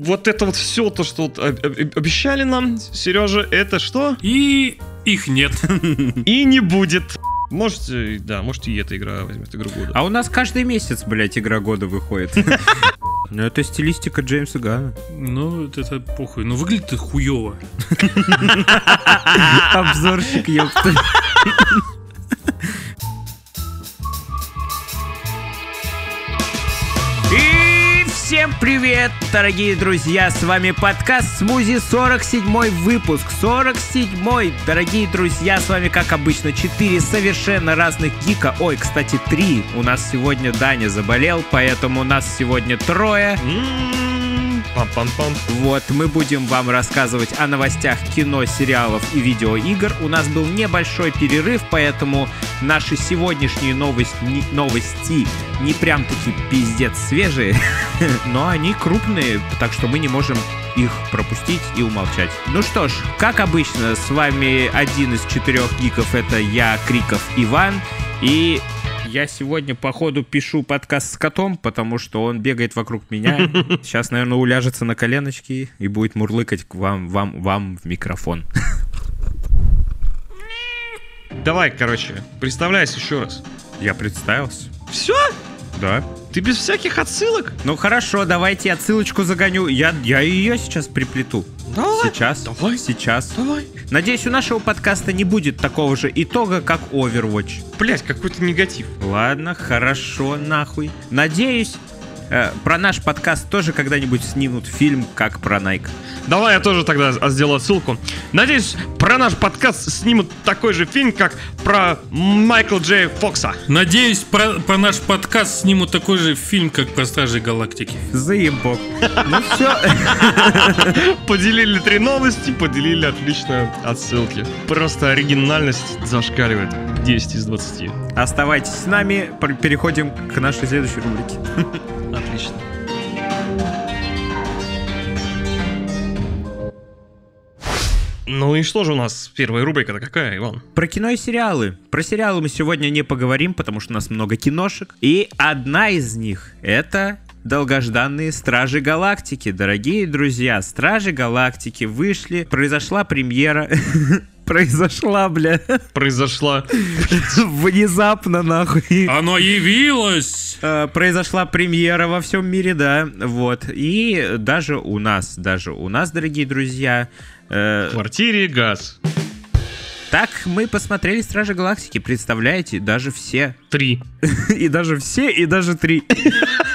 Вот это вот все то, что вот об- об- обещали нам, Сережа, это что? И их нет. И не будет. Можете, да, может и эта игра возьмет игру года. А у нас каждый месяц, блядь, игра года выходит. Ну, это стилистика Джеймса Гана. Ну, это похуй. Но выглядит хуево. Обзорщик, ёпта. Всем привет, дорогие друзья! С вами подкаст Смузи 47 выпуск. 47 Дорогие друзья, с вами, как обычно, 4 совершенно разных гика. Ой, кстати, 3. У нас сегодня Даня заболел, поэтому у нас сегодня трое. М-м-м, Пам-пам-пам. Вот, мы будем вам рассказывать о новостях кино, сериалов и видеоигр. У нас был небольшой перерыв, поэтому наши сегодняшние новости, не, новости не прям таки пиздец свежие, но они крупные, так что мы не можем их пропустить и умолчать. Ну что ж, как обычно, с вами один из четырех гиков, это я, Криков Иван, и я сегодня, походу, пишу подкаст с котом, потому что он бегает вокруг меня. Сейчас, наверное, уляжется на коленочки и будет мурлыкать к вам, вам, вам в микрофон. Давай, короче, представляйся еще раз. Я представился? Все? Да. Ты без всяких отсылок? Ну хорошо, давайте отсылочку загоню. Я, я ее сейчас приплету. Давай. Сейчас. Давай. Сейчас. Давай. Надеюсь, у нашего подкаста не будет такого же итога, как Overwatch. Блять, какой-то негатив. Ладно, хорошо, нахуй. Надеюсь, про наш подкаст тоже когда-нибудь снимут фильм, как про Nike. Давай я тоже тогда сделаю отсылку. Надеюсь, про наш подкаст снимут такой же фильм, как про Майкла Джей Фокса. Надеюсь, про, про наш подкаст снимут такой же фильм, как про Стражи Галактики. Заебок. Ну все. Поделили три новости, поделили отлично отсылки. Просто оригинальность зашкаливает 10 из 20. Оставайтесь с нами, переходим к нашей следующей рубрике. Отлично. Ну и что же у нас первая рубрика-то какая, Иван? Про кино и сериалы. Про сериалы мы сегодня не поговорим, потому что у нас много киношек. И одна из них — это долгожданные Стражи Галактики. Дорогие друзья, Стражи Галактики вышли, произошла премьера. Произошла, бля. Произошла. Внезапно, нахуй. Оно явилось! Э, Произошла премьера во всем мире, да. Вот. И даже у нас, даже у нас, дорогие друзья, э, В квартире газ. так мы посмотрели Стражи Галактики, представляете, даже все. Три. И даже все, и даже три.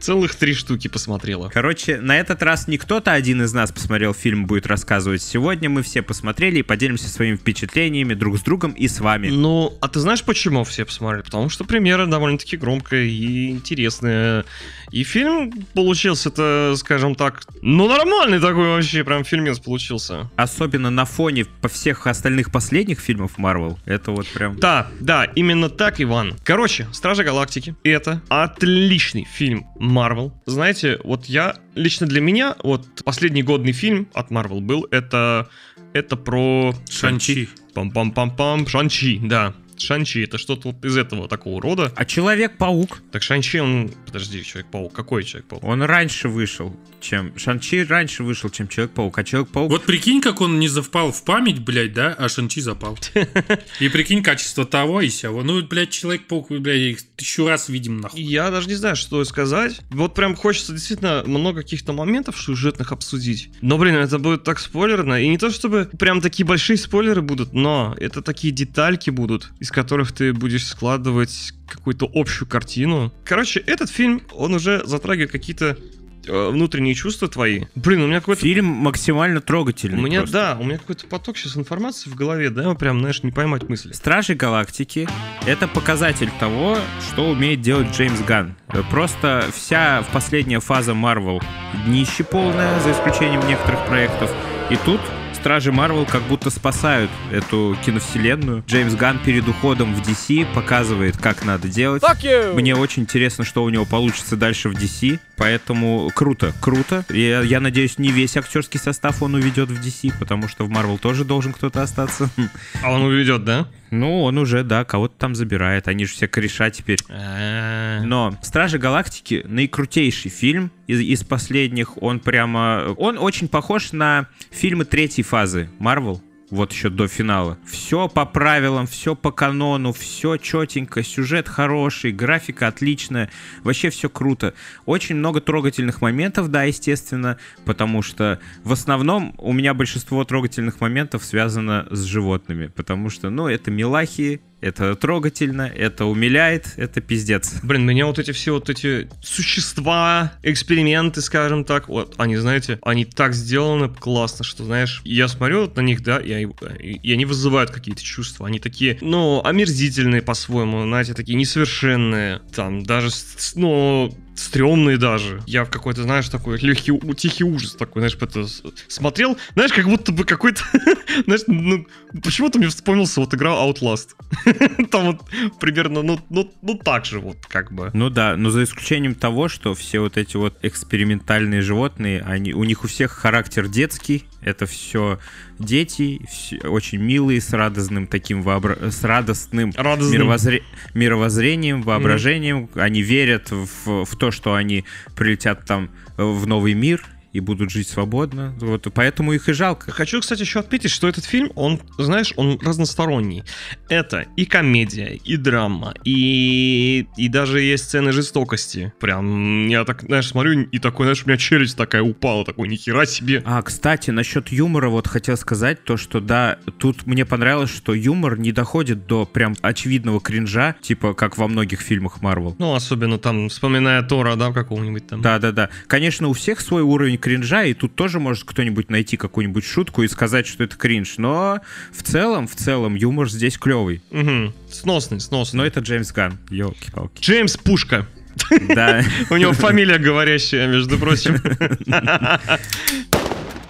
Целых три штуки посмотрела. Короче, на этот раз не кто-то один из нас посмотрел фильм, будет рассказывать. Сегодня мы все посмотрели и поделимся своими впечатлениями друг с другом и с вами. Ну, а ты знаешь, почему все посмотрели? Потому что премьера довольно-таки громкая и интересная. И фильм получился-то, скажем так, ну нормальный такой вообще, прям фильмец получился. Особенно на фоне по всех остальных последних фильмов Marvel. Это вот прям... Да, да, именно так, Иван. Короче, Стражи Галактики — это отличный фильм Marvel. Знаете, вот я, лично для меня, вот последний годный фильм от Marvel был, это, это про... Шанчи. Пам-пам-пам-пам, Шанчи, да. Шанчи, это что-то вот из этого такого рода. А Человек-паук? Так Шанчи, он... Подожди, Человек-паук. Какой Человек-паук? Он раньше вышел, чем... Шанчи раньше вышел, чем Человек-паук. А Человек-паук... Вот прикинь, как он не завпал в память, блядь, да, а Шанчи запал. И прикинь качество того и сего. Ну, блядь, Человек-паук, блядь, их тысячу раз видим, нахуй. Я даже не знаю, что сказать. Вот прям хочется действительно много каких-то моментов сюжетных обсудить. Но, блин, это будет так спойлерно. И не то, чтобы прям такие большие спойлеры будут, но это такие детальки будут, из которых ты будешь складывать какую-то общую картину. Короче, этот фильм, он уже затрагивает какие-то внутренние чувства твои. Блин, у меня какой-то... Фильм максимально трогательный У меня, просто. да, у меня какой-то поток сейчас информации в голове, да, прям, знаешь, не поймать мысли. Стражи Галактики — это показатель того, что умеет делать Джеймс Ганн. Э, Просто вся последняя фаза Марвел днище полная, за исключением некоторых проектов. И тут Стражи Марвел как будто спасают эту киновселенную. Джеймс Ганн перед уходом в DC показывает, как надо делать. Мне очень интересно, что у него получится дальше в DC, поэтому круто, круто. Я, я надеюсь, не весь актерский состав он уведет в DC, потому что в Marvel тоже должен кто-то остаться. А он уведет, да? Ну, он уже, да, кого-то там забирает. Они же все кореша теперь. А, Но «Стражи Галактики» наикрутейший фильм из, из последних. Он прямо... Он очень похож на фильмы третьей фазы Марвел. Вот еще до финала. Все по правилам, все по канону, все четенько, сюжет хороший, графика отличная, вообще все круто. Очень много трогательных моментов, да, естественно, потому что в основном у меня большинство трогательных моментов связано с животными, потому что, ну, это милахи, это трогательно, это умиляет, это пиздец. Блин, меня вот эти все вот эти существа, эксперименты, скажем так, вот, они, знаете, они так сделаны классно, что, знаешь, я смотрю вот на них, да, и, и они вызывают какие-то чувства. Они такие, ну, омерзительные по-своему, знаете, такие несовершенные. Там даже, ну, стрёмные даже. Я в какой-то, знаешь, такой легкий, тихий ужас такой, знаешь, это смотрел, знаешь, как будто бы какой-то, знаешь, ну, почему-то мне вспомнился вот игра Outlast. Там вот примерно, ну, ну, ну так же вот, как бы. Ну да, но за исключением того, что все вот эти вот экспериментальные животные, они, у них у всех характер детский, это все дети, все очень милые, с радостным таким вообра- с радостным Радостным. мировоззре- мировоззрением, воображением. Они верят в, в то, что они прилетят там э, в новый мир и будут жить свободно. Вот, поэтому их и жалко. Хочу, кстати, еще отметить, что этот фильм, он, знаешь, он разносторонний. Это и комедия, и драма, и, и даже есть сцены жестокости. Прям, я так, знаешь, смотрю, и такой, знаешь, у меня челюсть такая упала, такой, нихера себе. А, кстати, насчет юмора вот хотел сказать то, что да, тут мне понравилось, что юмор не доходит до прям очевидного кринжа, типа как во многих фильмах Марвел. Ну, особенно там, вспоминая Тора, да, какого-нибудь там. Да-да-да. Конечно, у всех свой уровень кринжа, и тут тоже может кто-нибудь найти какую-нибудь шутку и сказать, что это кринж. Но в целом, в целом, юмор здесь клевый. Угу. Сносный, сносный. Но это Джеймс Ганн. Ёлки-палки. Джеймс Пушка. Да. У него фамилия говорящая, между прочим.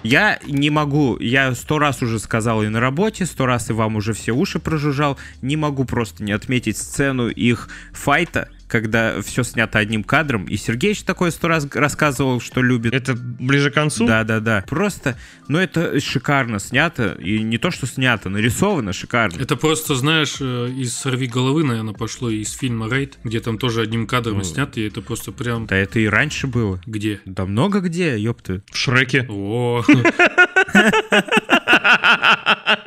Я не могу, я сто раз уже сказал и на работе, сто раз и вам уже все уши прожужжал, не могу просто не отметить сцену их файта, когда все снято одним кадром, и Сергеич такое сто раз рассказывал, что любит. Это ближе к концу? Да, да, да. Просто, ну это шикарно снято, и не то, что снято, нарисовано шикарно. Это просто, знаешь, э, из «Сорви головы», наверное, пошло из фильма «Рейд», где там тоже одним кадром Ну. снято, и это просто прям... Да это и раньше было. Где? Да много где, ёпты. В Шреке. О,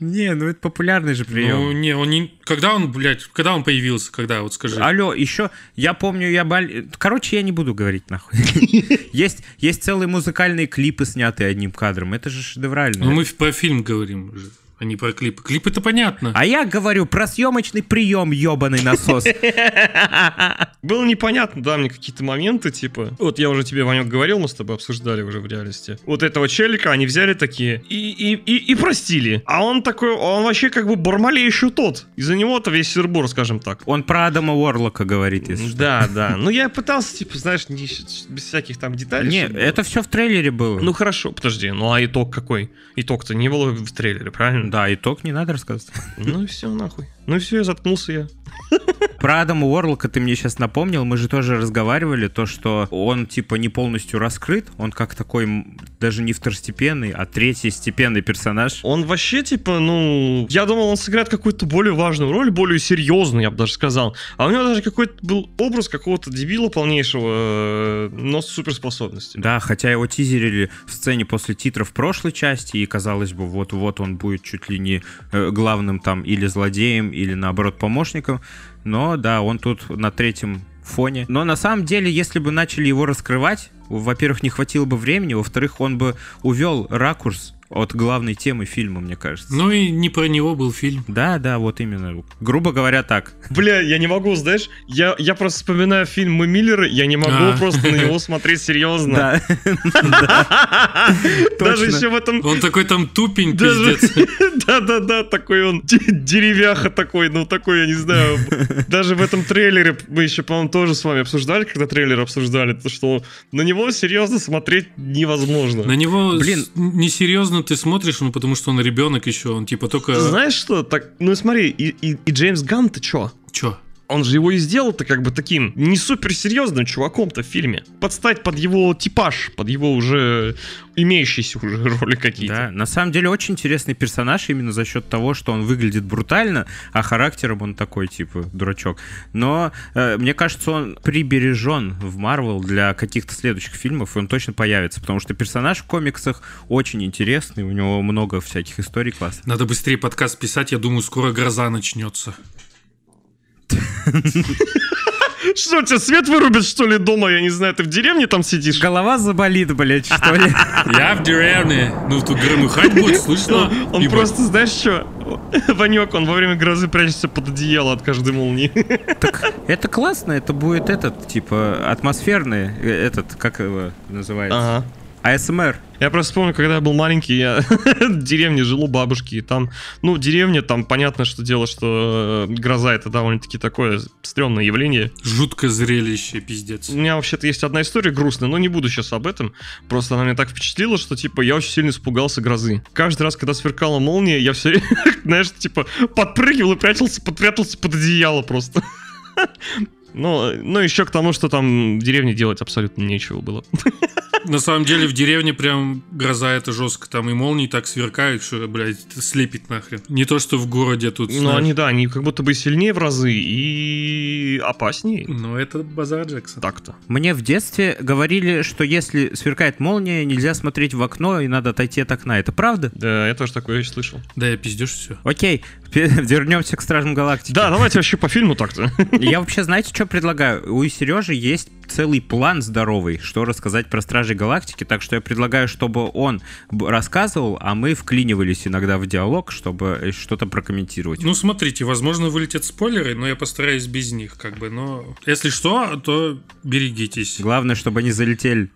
Не, ну это популярный же ну прием. не, он не... Когда он, блядь, когда он появился, когда, вот скажи. Алло, еще, я помню, я боль... Короче, я не буду говорить нахуй. Есть, есть целые музыкальные клипы, снятые одним кадром. Это же шедеврально. Ну мы про фильм говорим же, а не про клипы. Клип это понятно. А я говорю про съемочный прием, ебаный насос. Было непонятно, да, мне какие-то моменты, типа... Вот я уже тебе, Ванек, говорил, мы с тобой обсуждали уже в реальности. Вот этого челика они взяли такие и, и, и, и простили. А он такой, он вообще как бы Бармалей еще тот. Из-за него-то весь сырбор, скажем так. Он про Адама Уорлока говорит, если что. Да, да. Ну, я пытался, типа, знаешь, не- без всяких там деталей. Не, чтобы было. это все в трейлере было. Ну, хорошо, подожди. Ну, а итог какой? Итог-то не было в трейлере, правильно? Да, итог не надо рассказывать. Ну и все, нахуй. Ну и все, я заткнулся я. Про Адама Уорлока ты мне сейчас напомнил, мы же тоже разговаривали, то, что он типа не полностью раскрыт, он как такой даже не второстепенный, а третьестепенный персонаж. Он вообще, типа, ну... Я думал, он сыграет какую-то более важную роль, более серьезную, я бы даже сказал. А у него даже какой-то был образ какого-то дебила полнейшего, э, но с суперспособностями. Да, хотя его тизерили в сцене после титров прошлой части, и казалось бы, вот-вот он будет чуть ли не э, главным там или злодеем, или наоборот помощником. Но да, он тут на третьем фоне. Но на самом деле, если бы начали его раскрывать, во-первых, не хватило бы времени, во-вторых, он бы увел ракурс от главной темы фильма, мне кажется. Ну и не про него был фильм. Да, да, вот именно. Грубо говоря, так. Бля, я не могу, знаешь, я, я просто вспоминаю фильм «Мы Миллеры», я не могу А. просто на него смотреть серьезно. Даже точно. еще в этом... Он такой там тупень, Даже- пиздец. Да-да-да, такой он де- деревяха такой, ну такой, я не знаю. Даже в этом трейлере мы еще, по-моему, тоже с вами обсуждали, когда трейлер обсуждали, то что на него серьезно смотреть невозможно. На него Блин. с- несерьезно ты смотришь, ну потому что он ребенок еще, он типа только... Знаешь что, так, ну смотри, и, и- и Джеймс Ганн-то чё? Чё? Он же его и сделал-то как бы таким не суперсерьезным чуваком-то в фильме. Подстать под его типаж, под его уже имеющиеся уже роли какие-то. Да, на самом деле очень интересный персонаж именно за счет того, что он выглядит брутально, а характером он такой, типа, дурачок. Но э, мне кажется, он прибережен в Марвел для каких-то следующих фильмов, и он точно появится, потому что персонаж в комиксах очень интересный, у него много всяких историй классных. Надо быстрее подкаст писать, я думаю, скоро гроза начнется. Что, у тебя свет вырубит, что ли, дома? Я не знаю, ты в деревне там сидишь? Голова заболит, блядь, что ли? Я в деревне. Ну, тут громыхать будет, слышно? Он просто, знаешь что, Ванек, он во время грозы прячется под одеяло от каждой молнии. Это классно, это будет этот, типа, атмосферный, э, этот, как его называется? Ага. АСМР. Я просто помню, когда я был маленький, я в деревне жил у бабушки, и там, ну, деревня, там понятно, что дело, что э, гроза это довольно-таки такое стрёмное явление. Жуткое зрелище, пиздец. У меня вообще-то есть одна история грустная, но не буду сейчас об этом. Просто она меня так впечатлила, что, типа, я очень сильно испугался грозы. Каждый раз, когда сверкала молния, я все, знаешь, типа, подпрыгивал и прятался, подпрятался под одеяло просто. Ну, ну, еще к тому, что там в деревне делать абсолютно нечего было. На самом деле в деревне прям гроза это жестко. Там и молнии так сверкают, что, блядь, слепит нахрен. Не то, что в городе тут. Ну, они, да, они как будто бы сильнее в разы и опаснее. Но это базар Джексон. Так-то. Мне в детстве говорили, что если сверкает молния, нельзя смотреть в окно и надо отойти от окна. Это правда? Да, я тоже такое слышал. Да, я пиздешь все. Окей, вернемся к Стражам Галактики. Да, давайте вообще по фильму так-то. Я вообще, знаете, что предлагаю? У Сережи есть целый план здоровый, что рассказать про Стражей Галактики, так что я предлагаю, чтобы он рассказывал, а мы вклинивались иногда в диалог, чтобы э, что-то прокомментировать. Ну, смотрите, возможно, вылетят спойлеры, но я постараюсь без них, как бы. Но если что, то берегитесь. Главное, чтобы они залетели.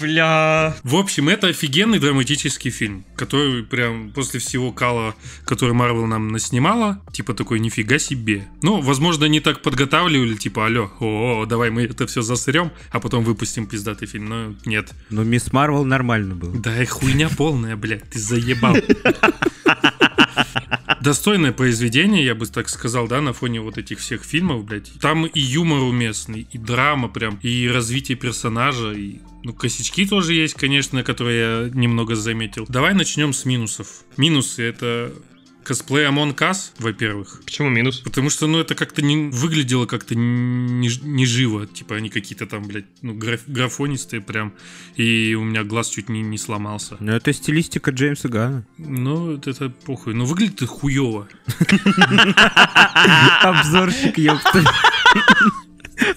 Бля. В общем, это офигенный драматический фильм, который прям после всего кала, который Марвел нам наснимала, типа такой нифига себе. Ну, возможно, не так подготавливали, типа, алло, о, давай мы это все засрем, а потом выпустим пиздатый фильм. Но нет. Но Мисс Марвел нормально было. Да и хуйня полная, блядь, ты заебал. Достойное произведение, я бы так сказал, да, на фоне вот этих всех фильмов, блядь. Там и юмор уместный, и драма прям, и развитие персонажа, и ну, косячки тоже есть, конечно, которые я немного заметил. Давай начнем с минусов. Минусы это косплей Among Us, во-первых. Почему минус? Потому что, ну, это как-то не выглядело как-то не, не живо. Типа, они какие-то там, блядь, ну, граф- графонистые прям. И у меня глаз чуть не, не сломался. Но это стилистика Джеймса Гана. Ну, это, это похуй. Но выглядит хуево. Обзорщик, ёпта.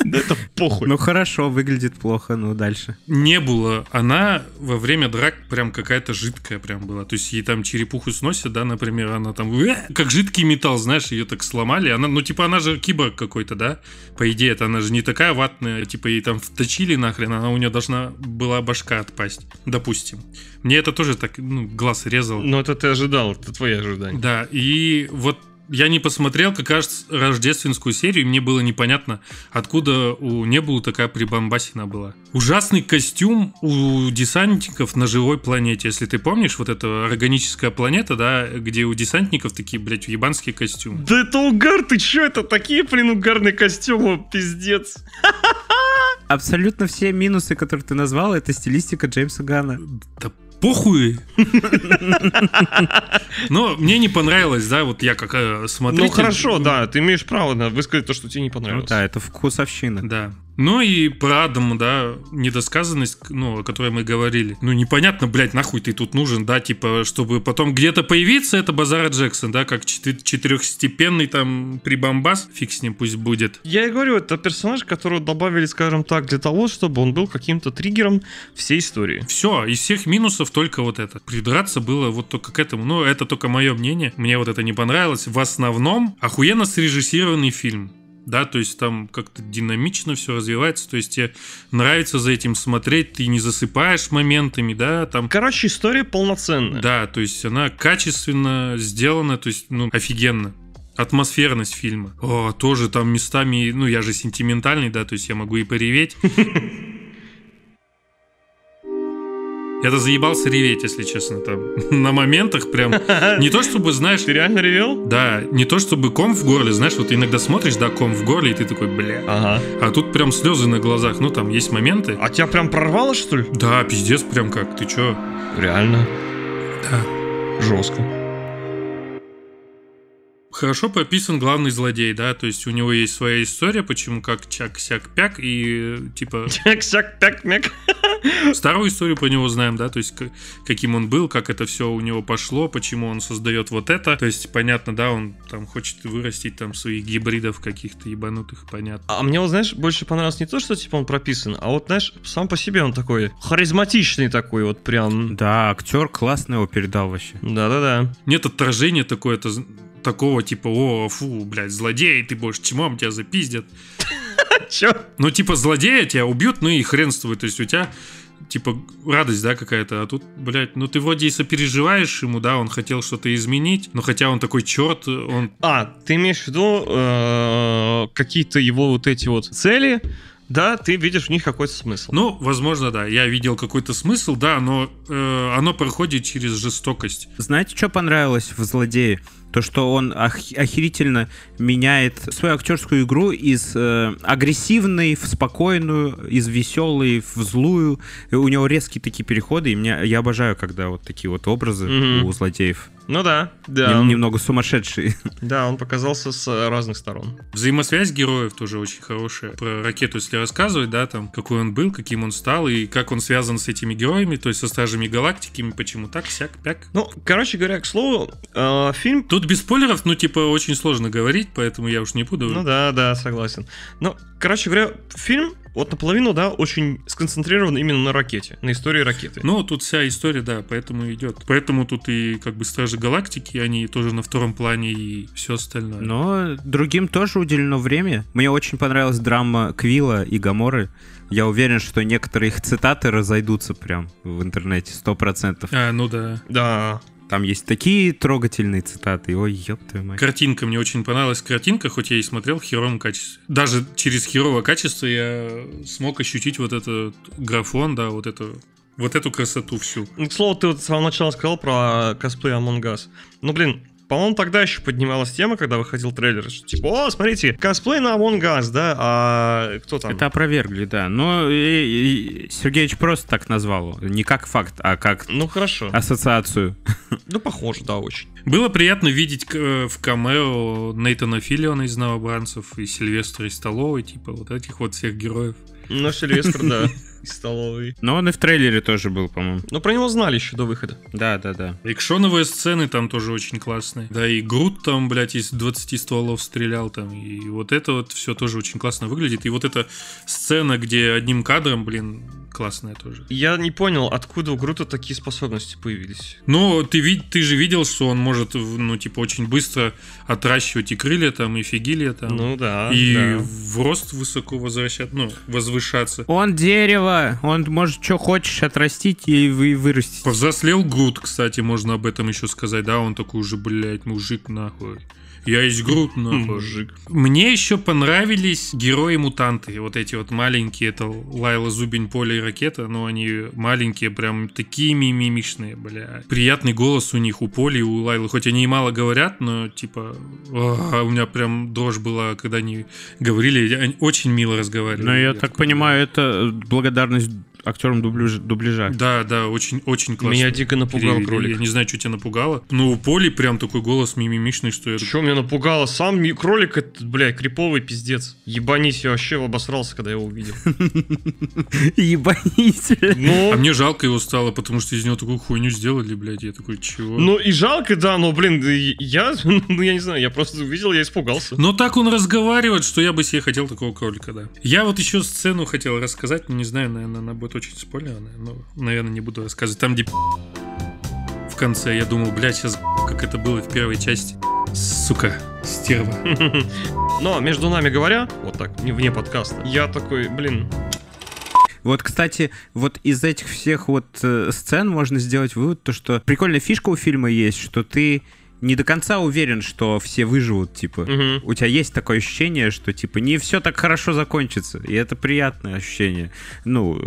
Это похуй. Ну хорошо, выглядит плохо, ну дальше. Не было. Она во время драк прям какая-то жидкая прям была. То есть ей там черепуху сносят, да, например, она там «Э!» как жидкий металл, знаешь, ее так сломали. Она, ну, типа, она же киборг какой-то, да? По идее, это она же не такая ватная, типа, ей там вточили нахрен, она у нее должна была башка отпасть, допустим. Мне это тоже так, ну, глаз резал. Ну это ты ожидал, это твои ожидания. Да, и вот я не посмотрел как раз рождественскую серию, и мне было непонятно, откуда у Небулы такая прибамбасина была. Ужасный костюм у десантников на живой планете. Если ты помнишь, вот эта органическая планета, да, где у десантников такие, блядь, ебанские костюмы. Да это угар, ты чё, это такие, блин, угарные костюмы, пиздец. Абсолютно все минусы, которые ты назвал, это стилистика Джеймса Гана. Да похуй. Но мне не понравилось, да, вот я как э, смотритель. Ну хорошо, да, ты имеешь право высказать то, что тебе не Ну понравилось. да, это вкусовщина. Да. Ну и про Адама, да, недосказанность, ну, о которой мы говорили. Ну, непонятно, блядь, нахуй ты тут нужен, да, типа, чтобы потом где-то появиться, это Базара Джексон, да, как четы- четырехстепенный там прибамбас, фиг с ним пусть будет. Я и говорю, это персонаж, которого добавили, скажем так, для того, чтобы он был каким-то триггером всей истории. Все, из всех минусов только вот это. Придраться было вот только к этому. Ну, это только мое мнение. Мне вот это не понравилось. В основном, охуенно срежиссированный фильм. Да, то есть там как-то динамично все развивается, то есть тебе нравится за этим смотреть, ты не засыпаешь моментами, да, там Короче, история полноценная. Да, то есть она качественно сделана, то есть, ну, офигенно. Атмосферность фильма. О, тоже там местами, ну, я же сентиментальный, да, то есть я могу и пореветь. Я-то заебался реветь, если честно, там. На моментах прям... Не то чтобы, знаешь... Ты реально ревел? Да, не то чтобы ком в горле, знаешь, вот иногда смотришь, да, ком в горле, и ты такой, бля. Ага. А тут прям слезы на глазах. Ну, там есть моменты. А тебя прям прорвало, что ли? Да, пиздец, прям как. Ты чё? Реально. Да. Жестко. Хорошо прописан главный злодей, да, то есть у него есть своя история, почему как чак-сяк-пяк, и типа Чак-сяк, так, мяк. старую историю про него знаем, да, то есть каким он был, как это все у него пошло, почему он создает вот это, то есть понятно, да, он там хочет вырастить там своих гибридов каких-то ебанутых, понятно. А мне, вот, знаешь, больше понравилось не то, что, типа, он прописан, а вот, знаешь, сам по себе он такой харизматичный такой, вот прям. Да, актер классно его передал вообще. Да-да-да. Нет отторжения такое, это такого типа, о, фу, блядь, злодей, ты будешь чмом, тебя запиздят. Чё? Ну, типа, злодея тебя убьют, ну и хрен с тобой. То есть у тебя, типа, радость, да, какая-то. А тут, блядь, ну ты вроде и сопереживаешь ему, да, он хотел что-то изменить, но хотя он такой черт, он... А, ты имеешь в виду э, какие-то его вот эти вот цели, да, ты видишь в них какой-то смысл. Ну, возможно, да, я видел какой-то смысл, да, но э, оно проходит через жестокость. Знаете, что понравилось в «Злодее»? То, что он ох- охерительно меняет свою актерскую игру из э, агрессивной в спокойную, из веселой в злую. И у него резкие такие переходы, и меня, я обожаю, когда вот такие вот образы Мгм. у злодеев. Ну да, да. Нем- он- немного сумасшедшие. Да, он показался с э, разных сторон. Взаимосвязь героев тоже очень хорошая. Про ракету, если рассказывать, да, там, какой он был, каким он стал, и как он связан с этими героями, то есть со Стражами Галактики, почему так, сяк, пяк. Ну, короче говоря, к слову, э, фильм Тут без спойлеров, ну, типа, очень сложно говорить, поэтому я уж не буду. Ну да, да, согласен. Ну, короче говоря, фильм вот наполовину, да, очень сконцентрирован именно на ракете, на истории ракеты. Но тут вся история, да, поэтому идет. Поэтому тут и как бы Стражи Галактики, они тоже на втором плане и все остальное. Но другим тоже уделено время. Мне очень понравилась драма Квилла и Гаморы. Я уверен, что некоторые их цитаты разойдутся прям в интернете, сто процентов. А, ну да. Да. Там есть такие трогательные цитаты. Ой, ёб твою мать. Картинка, мне очень понравилась картинка, хоть я и смотрел в херовом качестве. Даже через херовое качество я смог ощутить вот этот графон, да, вот это вот эту красоту всю. Ну, к слову, ты вот с самого начала сказал про косплей Among Us. Ну, блин, по-моему, тогда еще поднималась тема, когда выходил трейлер, что типа, о, смотрите, косплей на Among Us, да, а кто там? Это опровергли, да. Но и- и Сергеевич просто так назвал. Не как факт, а как Ну, хорошо. ассоциацию. Ну, похоже, да, очень. Было приятно видеть э, в камео Нейтана Филлиона из «Новобранцев» и Сильвестра из Столовой, типа вот этих вот всех героев. Ну, Сильвестр, да, из столовой. Но он и в трейлере тоже был, по-моему. Ну, про него знали еще до выхода. Да, да, да. Экшоновые сцены там тоже очень классные. Да, и Грут там, блядь, из 20 стволов стрелял там. И вот это вот все тоже очень классно выглядит. И вот эта сцена, где одним кадром, блин, классная тоже. Я не понял, откуда у Грута такие способности появились. Но ты, ви- ты же видел, что он может, ну, типа, очень быстро отращивать и крылья там, и фигилья там. Ну да, и да. в рост высоко возвращать, ну, возвышаться. Он дерево, он может что хочешь отрастить и вы вырастить. Повзрослел Грут, кстати, можно об этом еще сказать, да, он такой уже, блядь, мужик нахуй. Я есть Грут, нахуй. Мужик. Мне еще понравились герои-мутанты. Вот эти вот маленькие. Это Лайла Зубень, Поля и Ракета. Но они маленькие, прям такие мимимишные, бля. Приятный голос у них, у Поли и у Лайлы. Хоть они и мало говорят, но типа... а, у меня прям дрожь была, когда они говорили. Они очень мило разговаривали. Но я так такой, понимаю, это благодарность актерам дубляжа. дубляжа. Да, да, очень, очень классно. Меня дико напугал перевели. кролик. Я не знаю, что тебя напугало. Но у Поли прям такой голос мимимишный, что я... Что меня напугало? Сам ми- кролик этот, бля, криповый пиздец. Ебанись, я вообще обосрался, когда его увидел. Ебанись. А Ну, мне жалко его стало, потому что из него такую хуйню сделали, блядь. Я такой, чего? ну и жалко, да, но, блин, я, ну я не знаю, я просто увидел, я испугался. Но так он разговаривает, что я бы себе хотел такого кролика, да. Я вот еще сцену хотел рассказать, но не знаю, наверное, она будет очень спойлерная, но, наверное, не буду рассказывать. Там, где в конце я думал, блядь, сейчас как это было в первой части. Сука, стерва. Но, между нами говоря, вот так, не вне подкаста, я такой, блин, Вот, кстати, вот из этих всех вот э, сцен можно сделать вывод, то что прикольная фишка у фильма есть, что ты не до конца уверен, что все выживут, типа. Мгм. У тебя есть такое ощущение, что типа не все так хорошо закончится, и это приятное ощущение. Ну,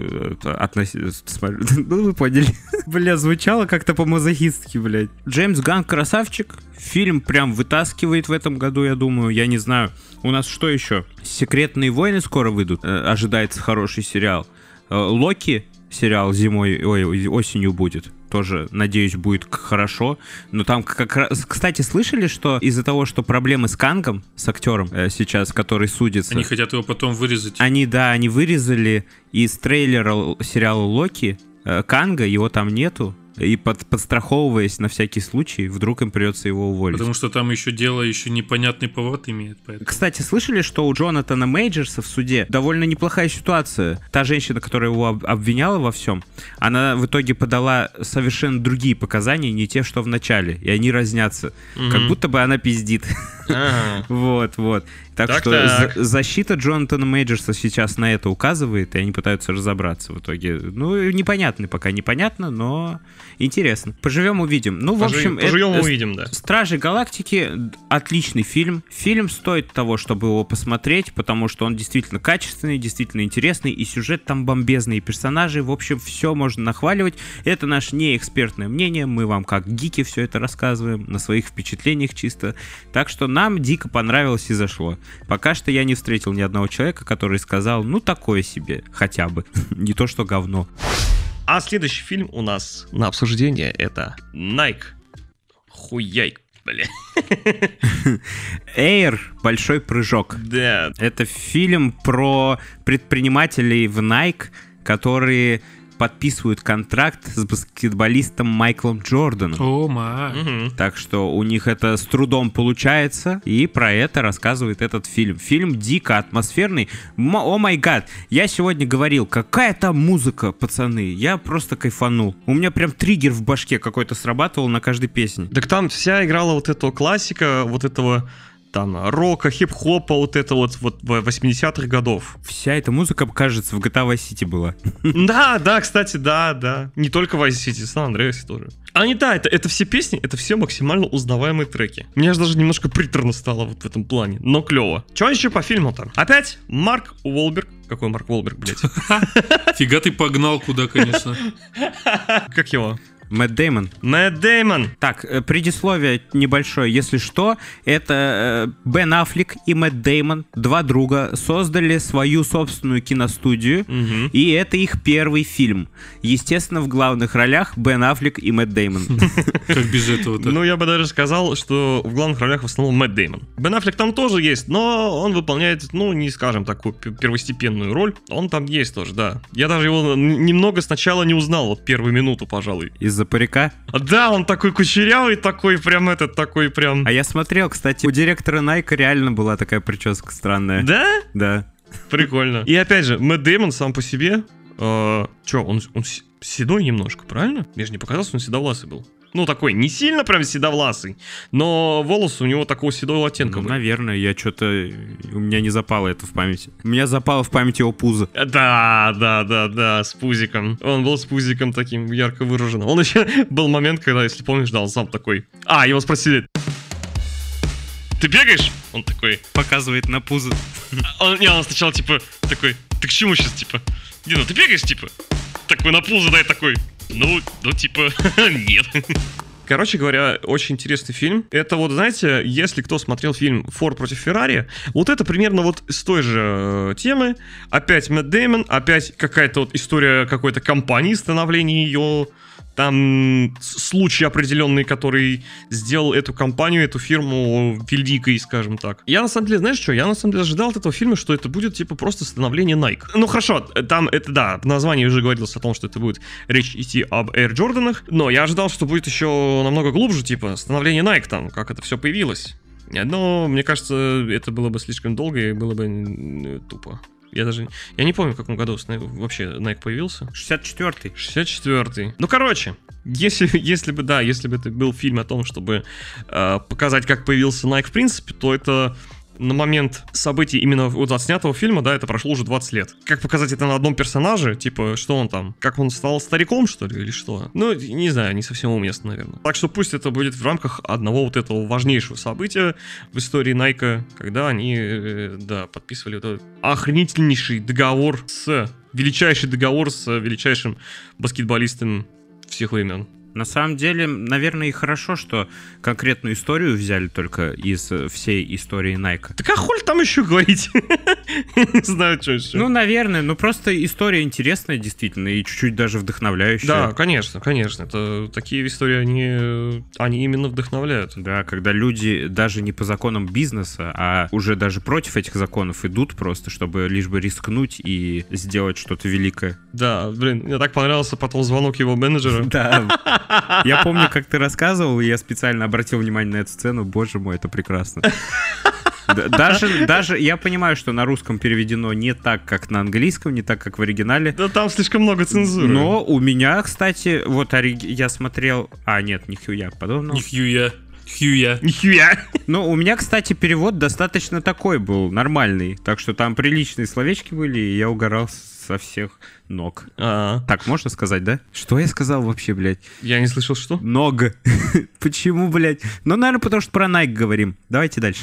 относительно... Ну, вы поняли. Бля, звучало как-то по-мазохистски, блядь. Джеймс Ганн красавчик. Фильм прям вытаскивает в этом году, я думаю. Я не знаю. У нас что еще? Секретные войны скоро выйдут. Э, Ожидается хороший сериал. Э, Локи сериал зимой, ой, осенью будет. Тоже, надеюсь, будет хорошо. Но там как раз... Кстати, слышали, что из-за того, что проблемы с Кангом, с актером э, сейчас, который судится... Они хотят его потом вырезать. Они, да, они вырезали из трейлера сериала Локи э, Канга, его там нету. И под, подстраховываясь на всякий случай, вдруг им придется его уволить. Потому что там еще дело еще непонятный поворот имеет. Поэтому. Кстати, слышали, что у Джонатана Мейджерса в суде довольно неплохая ситуация? Та женщина, которая его об- обвиняла во всем, она в итоге подала совершенно другие показания, не те, что в начале, и они разнятся. Как Мгм. будто бы она пиздит. Ага. Вот, вот. Так, что защита Джонатана Мейджерса сейчас на это указывает, и они пытаются разобраться в итоге. Ну, непонятно пока, непонятно, но интересно. Поживем, увидим. Ну, в Пожи- общем, Поживем, это- увидим, да. Стражи Галактики отличный фильм. Фильм стоит того, чтобы его посмотреть, потому что он действительно качественный, действительно интересный, и сюжет там бомбезный, и персонажи, в общем, все можно нахваливать. Это наше неэкспертное мнение, мы вам как гики все это рассказываем, на своих впечатлениях чисто. Так что нам дико понравилось и зашло. Пока что я не встретил ни одного человека, который сказал, ну такое себе, хотя бы. Не то, что говно. А следующий фильм у нас на обсуждение это Nike. Хуяй, бля. Air большой прыжок. Да. Это фильм про предпринимателей в Nike, которые подписывают контракт с баскетболистом Майклом Джорданом. О, ма. Мгм. Так что у них это с трудом получается, и про это рассказывает этот фильм. Фильм дико атмосферный. М- О май гад, я сегодня говорил, какая там музыка, пацаны. Я просто кайфанул. У меня прям триггер в башке какой-то срабатывал на каждой песне. Так там вся играла вот этого классика, вот этого там рока, хип-хопа, вот это вот, вот 80-х годов. Вся эта музыка, кажется, в GTA Vice City была. Да, да, кстати, да, да. Не только Vice City, San Andreas тоже. А не да, это, это все песни, это все максимально узнаваемые треки. Мне аж даже немножко приторно стало вот в этом плане, но клево. Че еще по фильму-то? Опять Марк Уолберг. Какой Марк Уолберг, блядь? Фига ты погнал куда, конечно. Как его? Мэтт Деймон. Мэтт Деймон. Так, э, предисловие небольшое. Если что, это э, Бен Аффлек и Мэтт Деймон, два друга, создали свою собственную киностудию, Мгм. и это их первый фильм. Естественно, в главных ролях Бен Аффлек и Мэтт Деймон. Как без этого-то. Ну, я бы даже сказал, что в главных ролях в основном Мэтт Деймон. Бен Аффлек там тоже есть, но он выполняет, ну, не скажем, такую первостепенную роль. Он там есть тоже, да. Я даже его немного сначала не узнал, вот первую минуту, пожалуй. Из-за парика. А Да, он такой кучерявый, такой прям этот, такой прям... А я смотрел, кстати, у директора Найка реально была такая прическа странная. Да? Да. Прикольно. И опять же, Мэтт Деймон сам по себе... э, Че, он, он седой немножко, правильно? Мне же не показалось, он седовласый был. Ну, такой, не сильно прям седовласый, но волосы у него такого седого оттенка Ну, были. наверное, я что-то... У меня не запало это в памяти. У меня запало в памяти его пузо. Да, да, да, да, с пузиком. Он был с пузиком таким ярко выраженным. Он еще был момент, когда, если помнишь, да, он сам такой. А, его спросили. Ты бегаешь? Он такой. Показывает на пузо. А Он, не, он сначала типа такой. Ты к чему сейчас, типа? Не, ну ты бегаешь, типа? Такой на пузо, дай такой. Ну, ну типа, нет. Короче говоря, очень интересный фильм. Это вот, знаете, если кто смотрел фильм «Форд против Феррари», вот это примерно вот с той же э, темы. Опять Мэтт Дэймон, опять какая-то вот история какой-то компании, становления ее, там случай определенный, который сделал эту компанию, эту фирму великой, скажем так. Я на самом деле, знаешь что, я на самом деле ожидал от этого фильма, что это будет типа просто становление Nike. Ну хорошо, там это да, в названии уже говорилось о том, что это будет речь идти об Air Jordanах, но я ожидал, что будет еще намного глубже, типа становление Nike там, как это все появилось. Но мне кажется, это было бы слишком долго и было бы тупо. Я даже... Я не помню, в каком году вообще Nike появился. 64-й. 64-й. Ну, короче, если, если бы, да, если бы это был фильм о том, чтобы э, показать, как появился Nike в принципе, то это на момент событий именно вот отснятого фильма, да, это прошло уже 20 лет. Как показать это на одном персонаже? Типа, что он там? Как он стал стариком, что ли, или что? Ну, не знаю, не совсем уместно, наверное. Так что пусть это будет в рамках одного вот этого важнейшего события в истории Найка, когда они, э, да, подписывали этот охренительнейший договор с... Величайший договор с величайшим баскетболистом всех времен. На самом деле, наверное, и хорошо, что конкретную историю взяли только из э, всей истории Найка. Так а хуй там еще говорить? Не знаю, что еще. Ну, наверное, ну просто история интересная, действительно, и чуть-чуть даже вдохновляющая. Да, конечно, конечно. Это такие истории, они, они именно вдохновляют. Да, когда люди даже не по законам бизнеса, а уже даже против этих законов идут просто, чтобы лишь бы рискнуть и сделать что-то великое. Да, блин, мне так понравился потом звонок его менеджера. Да. Я помню, как ты рассказывал, и я специально обратил внимание на эту сцену. Боже мой, это прекрасно. Даже, даже я понимаю, что на русском переведено не так, как на английском, не так, как в оригинале. Да там слишком много цензуры. Но у меня, кстати, вот ори... я смотрел... А, нет, не Хьюя подобного. Не Хьюя. Хьюя. Нихуя. Ну, у меня, кстати, перевод достаточно такой был, нормальный. Так что там приличные словечки были, и я угорал со всех ног. А, Так можно сказать, да? Что я сказал вообще, блядь? я не слышал, что? Ног. Почему, блядь? Ну, наверное, потому что про Nike говорим. Давайте дальше.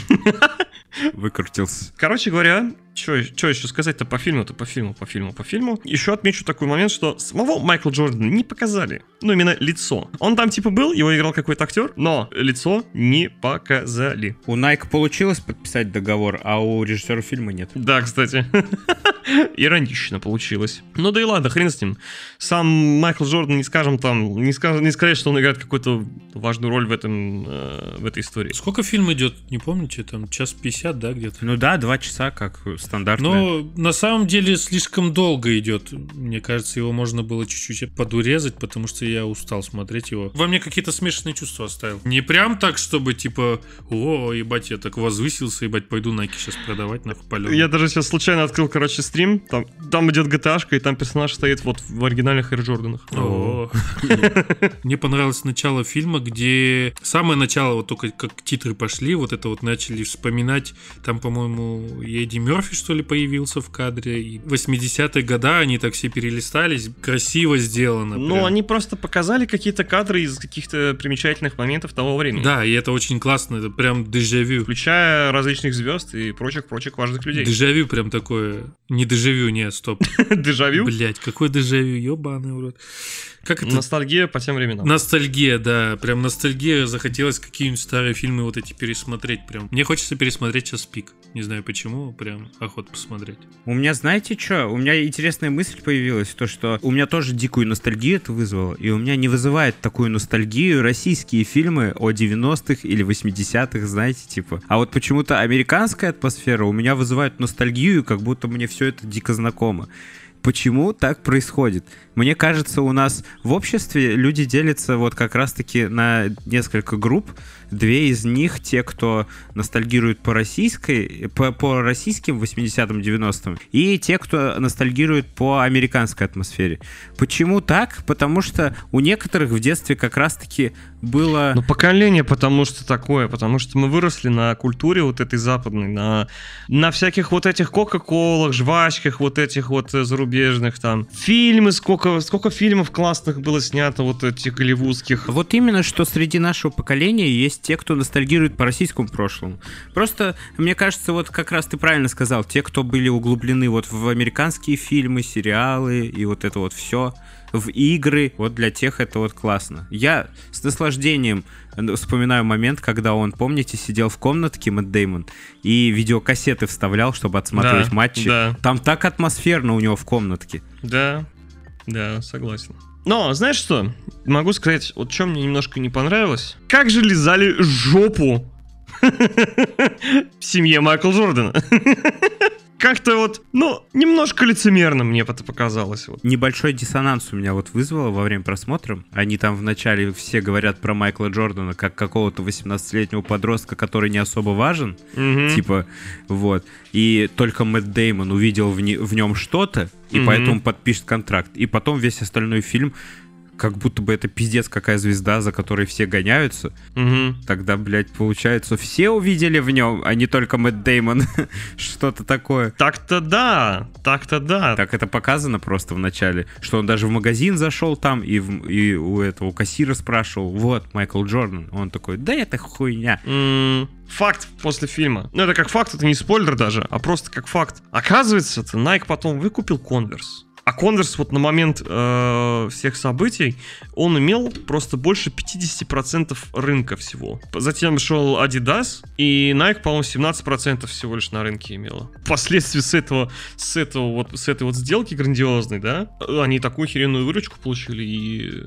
Выкрутился. Короче говоря, что еще сказать-то по фильму-то, по фильму, по фильму, по фильму. Еще отмечу такой момент, что самого Майкла Джордана не показали. Ну, именно лицо. Он там типа был, его играл какой-то актер, но лицо не показали. У Nike получилось подписать договор, а у режиссера фильма нет. Да, кстати. Иронично получилось. Ну да и ладно, хрен с ним. Сам Майкл Джордан, не скажем там, не, скажем, не сказать, что он играет какую-то важную роль в, этом, э, в этой истории. Сколько фильм идет, не помните? Там час 50, да, где-то? Ну да, два часа, как стандартно. Но на самом деле слишком долго идет. Мне кажется, его можно было чуть-чуть подурезать, потому что я устал смотреть его. Во мне какие-то смешанные чувства оставил. Не прям так, чтобы типа, о, ебать, я так возвысился, ебать, пойду Найки сейчас продавать, нахуй, палёный». Я даже сейчас случайно открыл, короче, стрим. Там, там идет gta и там персонаж стоит вот в оригинальных Air Джорданах. О. Мне понравилось начало фильма, где самое начало, вот только как титры пошли, вот это вот начали вспоминать, там, по-моему, Эдди Мерфи, что ли, появился в кадре, и 80-е года они так все перелистались, красиво сделано. Ну, прям. они просто показали какие-то кадры из каких-то примечательных моментов того времени. Да, и это очень классно, это прям дежавю. Включая различных звезд и прочих-прочих важных людей. Дежавю прям такое. Не дежавю, нет, стоп. Дежавю? Блять, какой дежавю, ебаный в рот. Как это? Ностальгия по тем временам. Ностальгия, да, прям ностальгия. Захотелось какие-нибудь старые фильмы вот эти пересмотреть прям. Мне хочется пересмотреть час пик. Не знаю почему, прям охота посмотреть. У меня, знаете что? У меня интересная мысль появилась, то что у меня тоже дикую ностальгию это вызвало, и у меня не вызывает такую ностальгию российские фильмы о 90-х или 80-х, знаете, типа. А вот почему-то американская атмосфера у меня вызывает ностальгию, как будто мне все это дико знакомо. Почему так происходит? Мне кажется, у нас в обществе люди делятся вот как раз-таки на несколько групп. Две из них те, кто ностальгирует по российской, по, по российским 80-м, 90-м, и те, кто ностальгирует по американской атмосфере. Почему так? Потому что у некоторых в детстве как раз-таки было... Ну, поколение, потому что такое, потому что мы выросли на культуре вот этой западной, на, на всяких вот этих кока-колах, жвачках, вот этих вот э, зарубежных там. Фильмы, сколько, сколько фильмов классных было снято, вот этих голливудских. Вот именно, что среди нашего поколения есть те, кто ностальгирует по российскому прошлому. Просто, мне кажется, вот как раз ты правильно сказал, те, кто были углублены вот в американские фильмы, сериалы и вот это вот все, в игры, вот для тех это вот классно. Я с наслаждением вспоминаю момент, когда он, помните, сидел в комнатке Мэтт Деймон и видеокассеты вставлял, чтобы отсматривать Да, матчи. да. Там так атмосферно у него в комнатке. Да, да, согласен. Но, знаешь что? Могу сказать, вот что мне немножко не понравилось. Как же лизали жопу в семье Майкла Джордана. Как-то вот, ну, немножко лицемерно мне это показалось. Вот. Небольшой диссонанс у меня вот вызвало во время просмотра. Они там вначале все говорят про Майкла Джордана как какого-то 18-летнего подростка, который не особо важен. Мгм. Типа, вот. И только Мэтт Деймон увидел в, не- в нем что-то, и Мгм. поэтому подпишет контракт. И потом весь остальной фильм как будто бы это пиздец какая звезда, за которой все гоняются. Мгм. Тогда, блядь, получается, все увидели в нем, а не только Мэтт Деймон. Что-то такое. Так-то да, так-то да. Так это показано просто в начале, что он даже в магазин зашел там и, в- и у этого кассира спрашивал, вот, Майкл Джордан. Он такой, да это хуйня. Факт после фильма. Ну, это как факт, это не спойлер даже, а просто как факт. Оказывается, это Nike потом выкупил Converse. А Converse вот на момент э, всех событий, он имел просто больше 50% рынка всего. Затем шел Adidas, и Nike, по-моему, 17% всего лишь на рынке имела. Впоследствии с этого, с этого вот, с этой вот сделки грандиозной, да, они такую херенную выручку получили, и...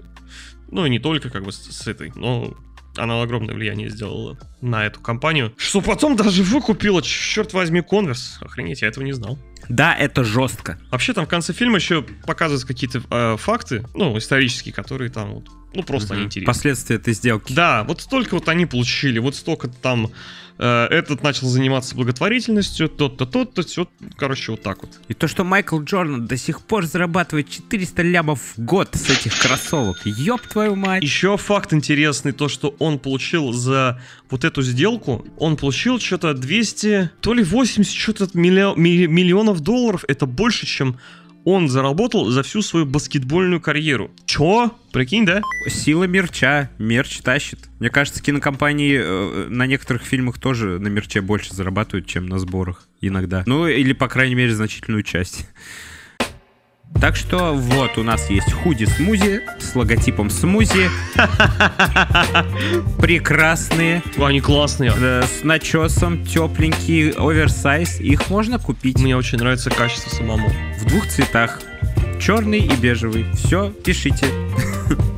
Ну, и не только как бы с, с этой, но она огромное влияние сделала на эту компанию. Что потом даже выкупила, черт возьми, Converse. Охренеть, я этого не знал. Да, это жестко. Вообще там в конце фильма еще показываются какие-то э, факты, ну, исторические, которые там вот, ну, просто они Мгм. интересны. Последствия этой сделки. Да, вот столько вот они получили, вот столько там э, этот начал заниматься благотворительностью, тот-то, тот-то, все, короче, вот так вот. И то, что Майкл Джордан до сих пор зарабатывает 400 лямов в год с этих кроссовок. Ёб твою мать. Еще факт интересный, то, что он получил за вот эту сделку, он получил что-то 200, то ли 80 что-то миллио- ми- миллионов долларов, это больше, чем он заработал за всю свою баскетбольную карьеру. Чё? Прикинь, да? Сила мерча. Мерч тащит. Мне кажется, кинокомпании э, на некоторых фильмах тоже на мерче больше зарабатывают, чем на сборах. Иногда. Ну, или, по крайней мере, значительную часть. Так что вот у нас есть худи-смузи с логотипом смузи. Прекрасные, Они классные. э, с начесом, тепленькие, оверсайз. Их можно купить Мне очень нравится качество самому. в двух цветах. Черный и бежевый. Все, пишите.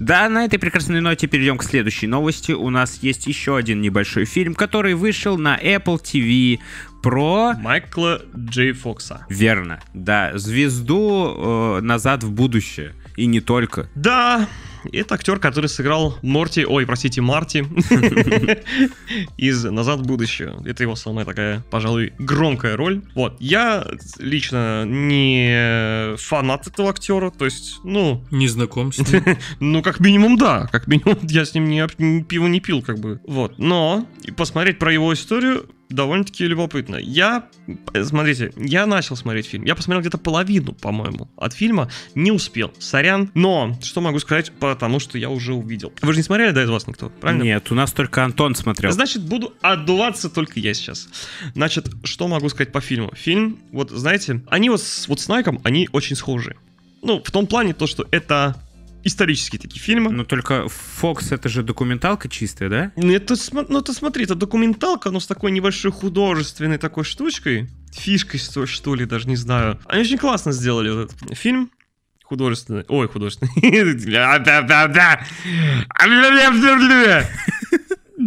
Да, на этой прекрасной ноте перейдем к следующей новости. У нас есть еще один небольшой фильм, который вышел на Apple TV про... Майкла Джей Фокса. Верно, да, звезду э, «Назад в будущее». И не только. Да, это актер, который сыграл Морти, ой, простите, Марти из «Назад в будущее». Это его самая такая, пожалуй, громкая роль. Вот, я лично не фанат этого актера, то есть, ну, Не знаком с ним. ну, как минимум, да. Как минимум, я с ним не, пиво не пил, как бы. Вот. Но посмотреть про его историю довольно-таки любопытно. Я, э, смотрите, я начал смотреть фильм. Я посмотрел где-то половину, по-моему, от фильма. Не успел. Сорян. Но, что могу сказать, потому что я уже увидел. Вы же не смотрели, да, из вас никто? Правильно? Нет, у нас только Антон смотрел. Значит, буду отдуваться только я сейчас. Значит, что могу сказать по фильму? Фильм, вот знаете, они вот с, вот с Найком, они очень схожи. Ну, в том плане то, что это исторические такие фильмы. Но только Фокс это же документалка чистая, да? Ну, это, ну, ты смотри, это документалка, но с такой небольшой художественной такой штучкой, фишкой, что, что ли, даже не знаю. Они очень классно сделали вот этот фильм. Художественный. Ой, художественный.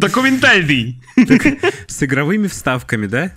Документальный. С игровыми вставками, да?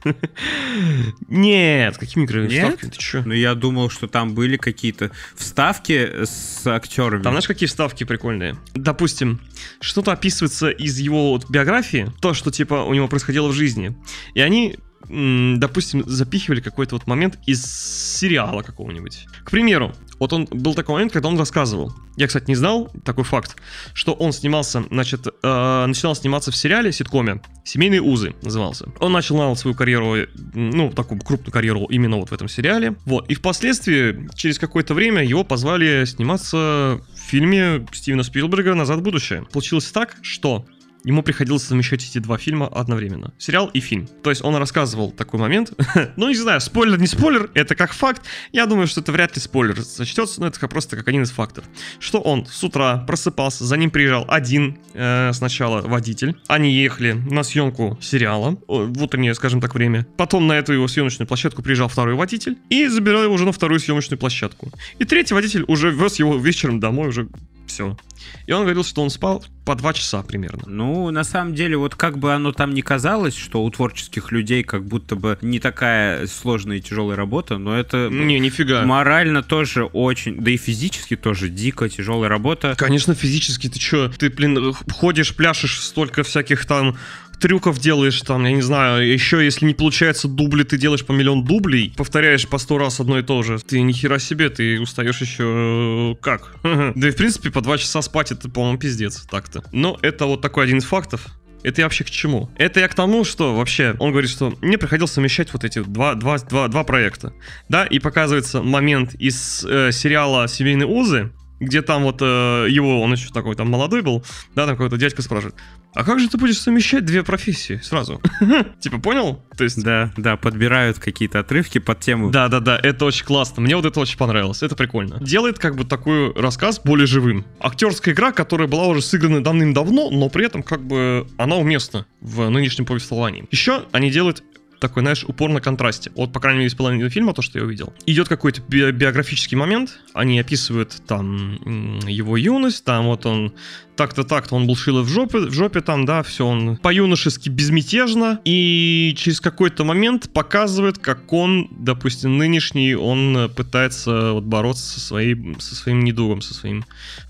Нет, какими игровыми вставками? Ты чё? Ну, я думал, что там были какие-то вставки с актерами. Там, знаешь, какие вставки прикольные? Допустим, что-то описывается из его биографии, то, что, типа, у него происходило в жизни. И они, допустим, запихивали какой-то вот момент из сериала какого-нибудь. К примеру, вот он был такой момент, когда он рассказывал. Я, кстати, не знал такой факт, что он снимался, значит, э, начинал сниматься в сериале, ситкоме «Семейные узы» назывался. Он начинал свою карьеру, ну, такую крупную карьеру именно вот в этом сериале. Вот. И впоследствии, через какое-то время, его позвали сниматься в фильме Стивена Спилберга «Назад в будущее». Получилось так, что ему приходилось совмещать эти два фильма одновременно. Сериал и фильм. То есть он рассказывал такой момент. ну, не знаю, спойлер, не спойлер, это как факт. Я думаю, что это вряд ли спойлер сочтется, но это просто как один из фактов. Что он с утра просыпался, за ним приезжал один э, сначала водитель. Они ехали на съемку сериала, о, в утреннее, скажем так, время. Потом на эту его съемочную площадку приезжал второй водитель и забирал его уже на вторую съемочную площадку. И третий водитель уже вез его вечером домой уже все. И он говорил, что он спал по два часа примерно. Ну, на самом деле, вот как бы оно там ни казалось, что у творческих людей как будто бы не такая сложная и тяжелая работа, но это Не, нифига. морально тоже очень, да и физически тоже дико тяжелая работа. Конечно, физически ты чё? Ты, блин, ходишь, пляшешь, столько всяких там трюков делаешь, там, я не знаю, еще если не получается дубли, ты делаешь по миллион дублей, повторяешь по сто раз одно и то же. Ты ни хера себе, ты устаешь еще э, как? Да и в принципе по два часа спать это, по-моему, пиздец так-то. Но это вот такой один из фактов. Это я вообще к чему? Это я к тому, что вообще он говорит, что мне приходилось совмещать вот эти два, два, два, два проекта. Да, и показывается момент из э, сериала «Семейные узы», где там вот э, его, он еще такой там молодой был, да, там какой-то дядька спрашивает, а как же ты будешь совмещать две профессии сразу? Типа, понял? То есть... Да, да, подбирают какие-то отрывки под тему. Да, да, да, это очень классно. Мне вот это очень понравилось, это прикольно. Делает как бы такой рассказ более живым. Актерская игра, которая была уже сыграна давным-давно, но при этом как бы она уместна в нынешнем повествовании. Еще они делают такой, знаешь, упор на контрасте. Вот, по крайней мере, из половины фильма, то, что я увидел. Идет какой-то би- биографический момент, они описывают там его юность, там вот он так-то так-то он был шило в жопе, в жопе там, да, все, он по-юношески безмятежно, и через какой-то момент показывает, как он, допустим, нынешний, он пытается вот бороться со, своей, со своим недугом, со своим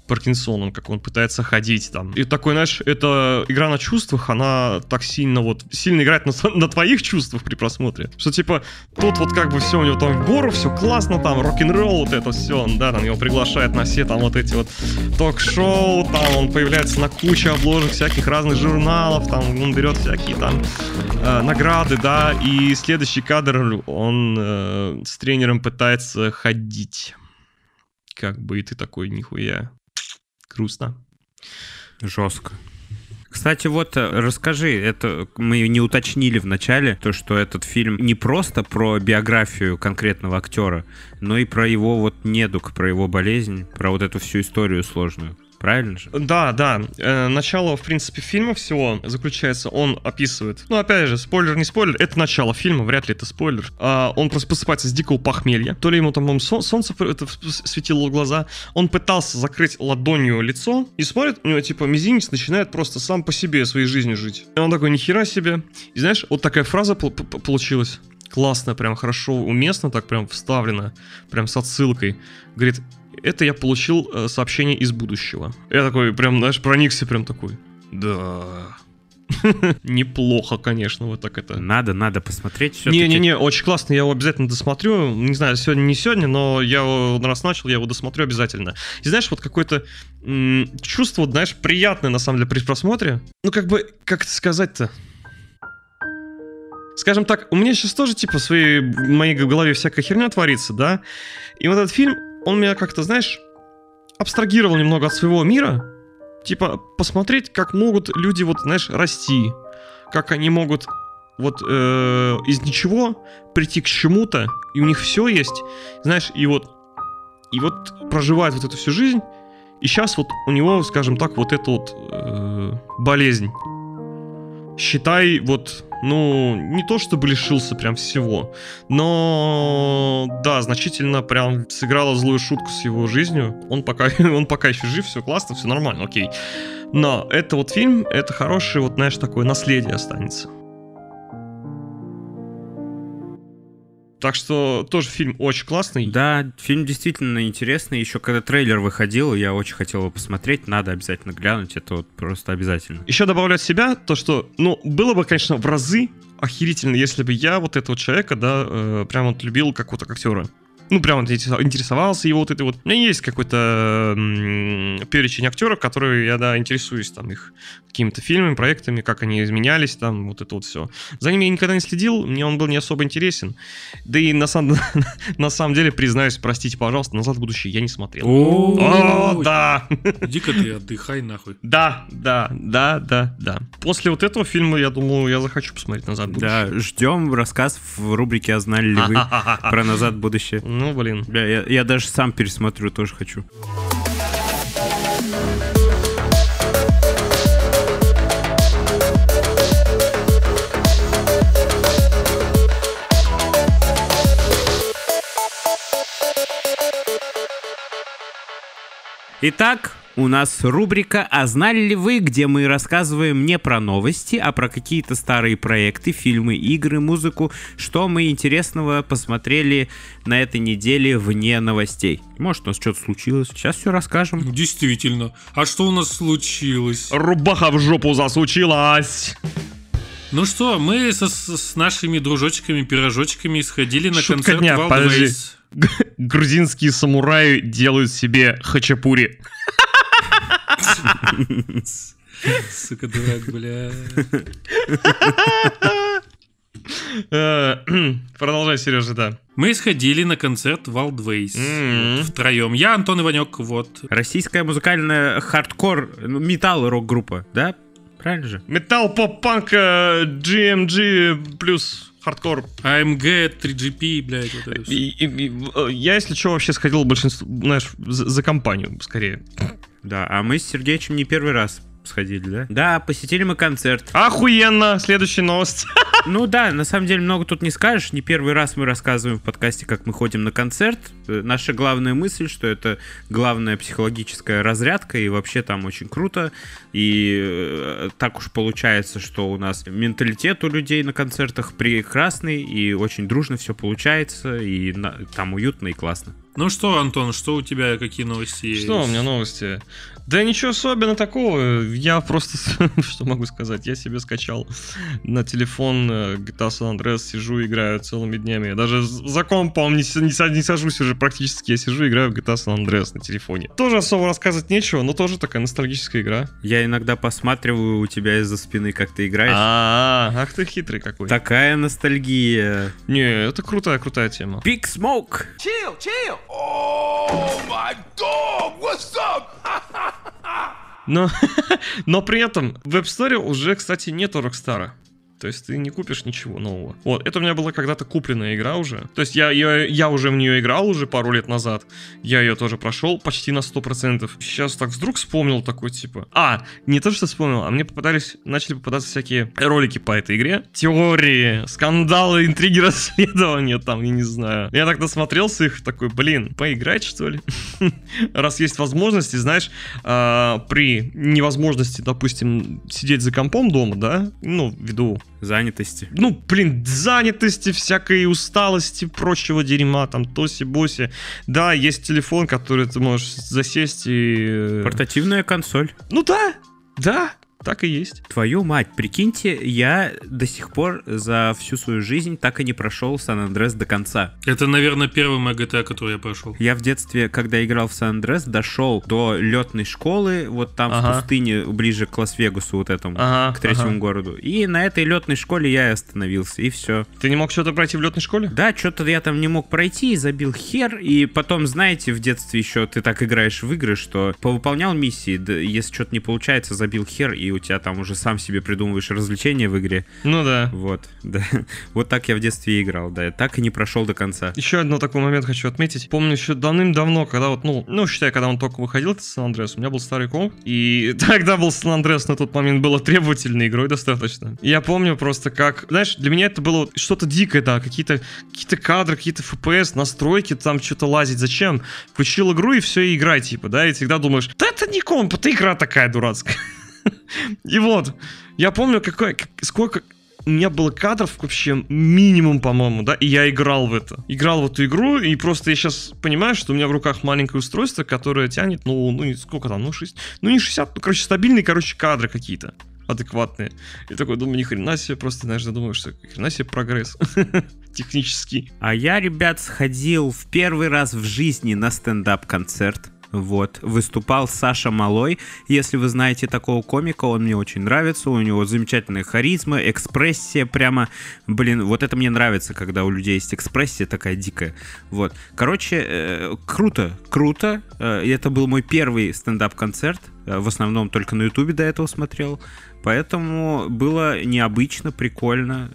Паркинсоном, как он пытается ходить там. И такой, знаешь, эта игра на чувствах, она так сильно вот, сильно играет на, на твоих чувствах при просмотре. Что типа, тут вот как бы все у него там в гору, все классно, там рок-н-ролл, вот это все, да, там его приглашают на все там вот эти вот ток-шоу, там он появляется на куче обложек всяких разных журналов, там он берет всякие там э, награды, да, и следующий кадр он э, с тренером пытается ходить. Как бы и ты такой, нихуя. Грустно. Жестко. Кстати, вот э, расскажи, это мы не уточнили в начале, то, что этот фильм не просто про биографию конкретного актера, но и про его вот недуг, про его болезнь, про вот эту всю историю сложную. Правильно же? Да, да. Э, начало, в принципе, фильма всего заключается, он описывает. Ну, опять же, спойлер, не спойлер, это начало фильма, вряд ли это спойлер. А, он просто просыпается с дикого похмелья. То ли ему там солнце светило в глаза. Он пытался закрыть ладонью лицо и смотрит, у него типа мизинец начинает просто сам по себе своей жизнью жить. И он такой, нихера себе. И знаешь, вот такая фраза получилась классно, прям хорошо, уместно, так прям вставлено, прям с отсылкой. Говорит, это я получил э, сообщение из будущего. Я такой, прям, знаешь, проникся прям такой. Да. Неплохо, конечно, вот так это. Надо, надо посмотреть. Не-не-не, очень классно, я его обязательно досмотрю. Не знаю, сегодня не сегодня, но я раз начал, я его досмотрю обязательно. И знаешь, вот какое-то м- чувство, знаешь, приятное на самом деле при просмотре. Ну, как бы, как это сказать-то? Скажем так, у меня сейчас тоже, типа, в своей, в моей голове всякая херня творится, да? И вот этот фильм, он меня как-то, знаешь, абстрагировал немного от своего мира. Типа, посмотреть, как могут люди, вот, знаешь, расти. Как они могут вот э, из ничего прийти к чему-то, и у них все есть, знаешь, и вот, и вот проживает вот эту всю жизнь, и сейчас вот у него, скажем так, вот эта вот э, болезнь. Считай, вот ну, не то чтобы лишился прям всего, но да, значительно прям сыграла злую шутку с его жизнью. Он пока, он пока еще жив, все классно, все нормально, окей. Но это вот фильм, это хорошее, вот, знаешь, такое наследие останется. Так что тоже фильм очень классный. Да, фильм действительно интересный. Еще когда трейлер выходил, я очень хотел его посмотреть. Надо обязательно глянуть. Это вот просто обязательно. Еще добавлю от себя то, что, ну, было бы, конечно, в разы охерительно, если бы я вот этого человека, да, э, прям вот любил как вот актера ну, прям интересовался его вот этой вот... У меня есть какой-то перечень актеров, которые я, да, интересуюсь там их какими-то фильмами, проектами, как они изменялись, там, вот это вот все. За ними я никогда не следил, мне он был не особо интересен. Да и на самом, на самом деле, признаюсь, простите, пожалуйста, «Назад в будущее» я не смотрел. О, да! Иди-ка ты отдыхай нахуй. Да, да, да, да, да. После вот этого фильма, я думаю, я захочу посмотреть «Назад в будущее». Да, ждем рассказ в рубрике «А знали ли вы» про «Назад в будущее». Ну, блин. Бля, я, я даже сам пересмотрю, тоже хочу. Итак, у нас рубрика «А знали ли вы?», где мы рассказываем не про новости, а про какие-то старые проекты, фильмы, игры, музыку, что мы интересного посмотрели на этой неделе вне новостей. Может, у нас что-то случилось, сейчас все расскажем. Действительно. А что у нас случилось? Рубаха в жопу засучилась! Ну что, мы со- с, нашими дружочками-пирожочками сходили на Шутка концерт дня. Г- Грузинские самураи делают себе хачапури. Сука, дурак, бля. Продолжай, Сережа, да. Мы сходили на концерт Wildways. Вот, втроем. Я, Антон Иванек, вот. Российская музыкальная хардкор, ну, металл рок-группа, да? Правильно же? Металл, поп, панк, э, GMG плюс хардкор. AMG, 3GP, блядь, вот это всё. И- и- и, Я, если что, вообще сходил большинство, знаешь, за, за компанию, скорее. Да, а мы с Сергеичем не первый раз сходили, да? Да, посетили мы концерт. Охуенно! Следующая новость. Ну да, на самом деле много тут не скажешь. Не первый раз мы рассказываем в подкасте, как мы ходим на концерт. Э, Наша главная мысль, что это главная психологическая разрядка, и вообще там очень круто. И э, так уж получается, что у нас менталитет у людей на концертах прекрасный, и очень дружно все получается, и на- там уютно и классно. Ну что, Антон, что у тебя, какие новости есть? Что у меня новости? Да ничего особенно такого. Я просто, что могу сказать, я себе скачал на телефон э, GTA San Andreas, сижу, играю целыми днями. Я даже за компом не, не, не сажусь уже практически, я сижу, играю в GTA San Andreas на телефоне. Тоже особо рассказывать нечего, но тоже такая ностальгическая игра. Я иногда посматриваю у тебя из-за спины, как ты играешь. А, ах ты хитрый какой. Такая ностальгия. Не, это крутая, крутая тема. Big Smoke! Chill, chill. Oh my dog, what's up? Но, но при этом в App Store уже, кстати, нету Рокстара. То есть ты не купишь ничего нового. Вот, это у меня была когда-то купленная игра уже. То есть я, я, я уже в нее играл уже пару лет назад. Я ее тоже прошел почти на 100%. Сейчас так вдруг вспомнил такой, типа... А, не то, что вспомнил, а мне попадались, начали попадаться всякие ролики по этой игре. Теории, скандалы, интриги, расследования там, я не знаю. Я так насмотрелся их, такой, блин, поиграть что ли? Раз есть возможности, знаешь, а, при невозможности, допустим, сидеть за компом дома, да, ну, ввиду Занятости. ну, блин, занятости, всякой усталости, прочего дерьма, там, тоси-боси. Да, есть телефон, который ты можешь засесть и... э, Портативная консоль. Ну да, да, так и есть. Твою мать, прикиньте, я до сих пор за всю свою жизнь так и не прошел Сан-Андрес до конца. Это, наверное, первый мой GTA, который я прошел. Я в детстве, когда играл в Сан-Андрес, дошел до летной школы, вот там в Ага. пустыне, ближе к Лас-Вегасу, вот этому, Ага, к третьему ага. городу. И на этой летной школе я и остановился, и все. Ты не мог что-то пройти в летной школе? Да, что-то я там не мог пройти, и забил хер, и потом, знаете, в детстве еще ты так играешь в игры, что повыполнял миссии, да, если что-то не получается, забил хер, и у тебя там уже сам себе придумываешь развлечения в игре. Ну да. Вот, да. Вот так я в детстве играл, да. Так и не прошел до конца. Еще один такой момент хочу отметить. Помню еще давным-давно, когда вот, ну, ну, считай, когда он только выходил, Сан Андреас, у меня был старый комп, и тогда был Сан Андреас на тот момент было требовательной игрой достаточно. Я помню просто как, знаешь, для меня это было что-то дикое, да, какие-то какие кадры, какие-то FPS, настройки, там что-то лазить. Зачем? Включил игру и все, и играй, типа, да, и всегда думаешь, да это не комп, это игра такая дурацкая. И вот, я помню, какой, как- сколько у меня было кадров вообще минимум, по-моему, да, и я играл в это. Играл в эту игру, и просто я сейчас понимаю, что у меня в руках маленькое устройство, которое тянет, ну, ну, сколько там, ну, 6, ну, не 60, ну, короче, стабильные, короче, кадры какие-то адекватные. И такой думаю, ни хрена себе, просто, знаешь, думаю, что ни хрена себе прогресс технический. А я, ребят, сходил в первый раз в жизни на стендап-концерт. Вот, выступал Саша Малой. Если вы знаете такого комика, он мне очень нравится. У него замечательная харизма, экспрессия прямо. Блин, вот это мне нравится, когда у людей есть экспрессия такая дикая. Вот. Короче, э, круто, круто. Э, это был мой первый стендап-концерт. Э, в основном только на Ютубе до этого смотрел. Поэтому было необычно, прикольно.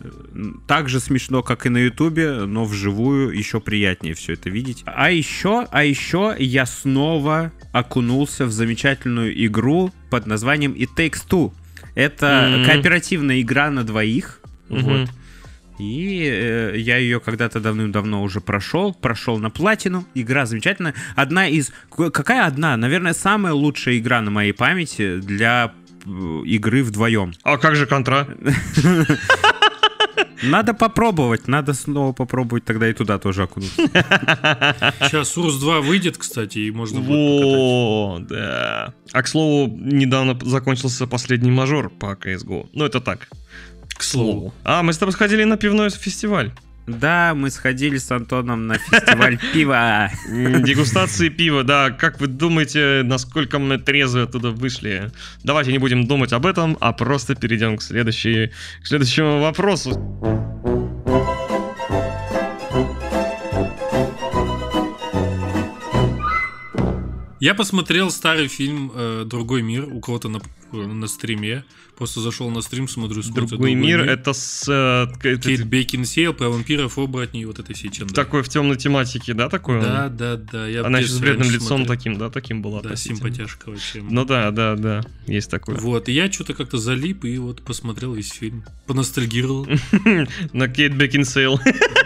Так же смешно, как и на Ютубе, но вживую еще приятнее все это видеть. А еще, а еще я снова окунулся в замечательную игру под названием It Takes Two. Это Мгм. кооперативная игра на двоих. Мгм. Вот. И э, я ее когда-то давным-давно уже прошел, прошел на платину. Игра замечательная. Одна из... Какая одна? Наверное, самая лучшая игра на моей памяти для э, игры вдвоем. А как же контра? Надо попробовать, надо снова попробовать тогда и туда тоже окунуться. Сейчас Урс 2 выйдет, кстати, и можно будет. Во, да. А к слову, недавно закончился последний мажор по CSGO. Ну, это так. К слову. А, мы с тобой сходили на пивной фестиваль. Да, мы сходили с Антоном на фестиваль пива. Дегустации пива, да. Как вы думаете, насколько мы трезво оттуда вышли? Давайте не будем думать об этом, а просто перейдем к, следующей, к следующему вопросу. Я посмотрел старый фильм э, «Другой мир» у кого-то на, на стриме. Просто зашел на стрим, смотрю, смотрю, Другой мир, это с... э, это- Кейт Бекинсейл про вампиров, оборотней, вот этой всей ченды. такой в темной тематике, да, такой? он? Да, да, да. Я Она еще с бледным раньше лицом смотрел. таким, да, таким была Да, симпатяшка вообще. Ну да, да, да, есть такое. Вот, и я что-то как-то залип и вот посмотрел весь фильм. Поностальгировал. На Кейт Бекинсейл.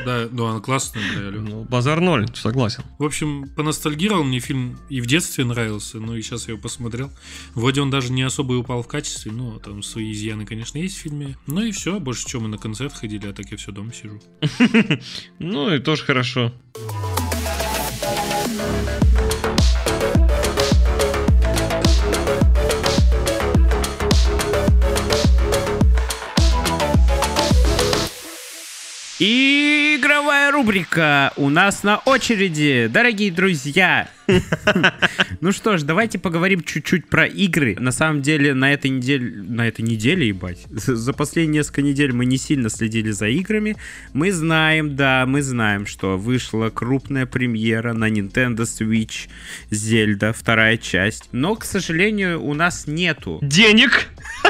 Да, ну она классная, бля. Ну, базар ноль, согласен. В общем, поностальгировал, мне фильм и в детстве нравился, ну и сейчас я его посмотрел. Вроде он даже не особо упал в качестве, ну, там свои изъяны, конечно, есть в фильме. Ну и все, больше чем мы на концерт ходили, а так я все дома сижу. Ну и тоже хорошо. Игровая рубрика у нас на очереди, дорогие друзья. Ну что ж, давайте поговорим чуть-чуть про игры. На самом деле, на этой неделе, на этой неделе, ебать, за последние несколько недель мы не сильно следили за играми. Мы знаем, да, мы знаем, что вышла крупная премьера на Nintendo Switch Зельда, вторая часть. Но, к сожалению, у нас нету. Денег!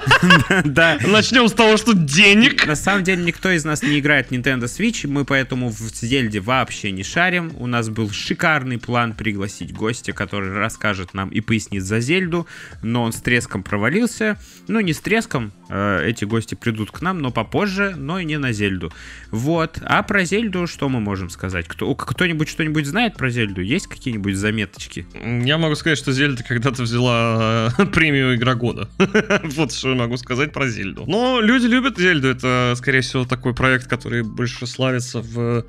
Да, Начнем с того, что денег! на самом деле никто из нас не играет в Nintendo Switch, мы поэтому в Зельде вообще не шарим. У нас был шикарный план пригласить гостя, который расскажет нам и пояснит за Зельду, но он с треском провалился. Ну, не с треском, э, эти гости придут к нам, но попозже, но и не на Зельду. Вот. А про Зельду что мы можем сказать? Кто, кто-нибудь что-нибудь знает про Зельду? Есть какие-нибудь заметочки? Я могу сказать, что Зельда когда-то взяла э, премию Игра года. Вот что я могу сказать про Зельду. Но люди любят Зельду. Это, скорее всего, такой проект, который больше славится в...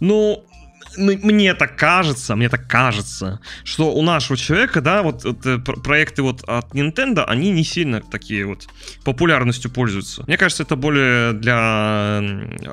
Ну, мне так кажется, мне так кажется, что у нашего человека, да, вот это пр- проекты вот от Nintendo, они не сильно такие вот популярностью пользуются. Мне кажется, это более для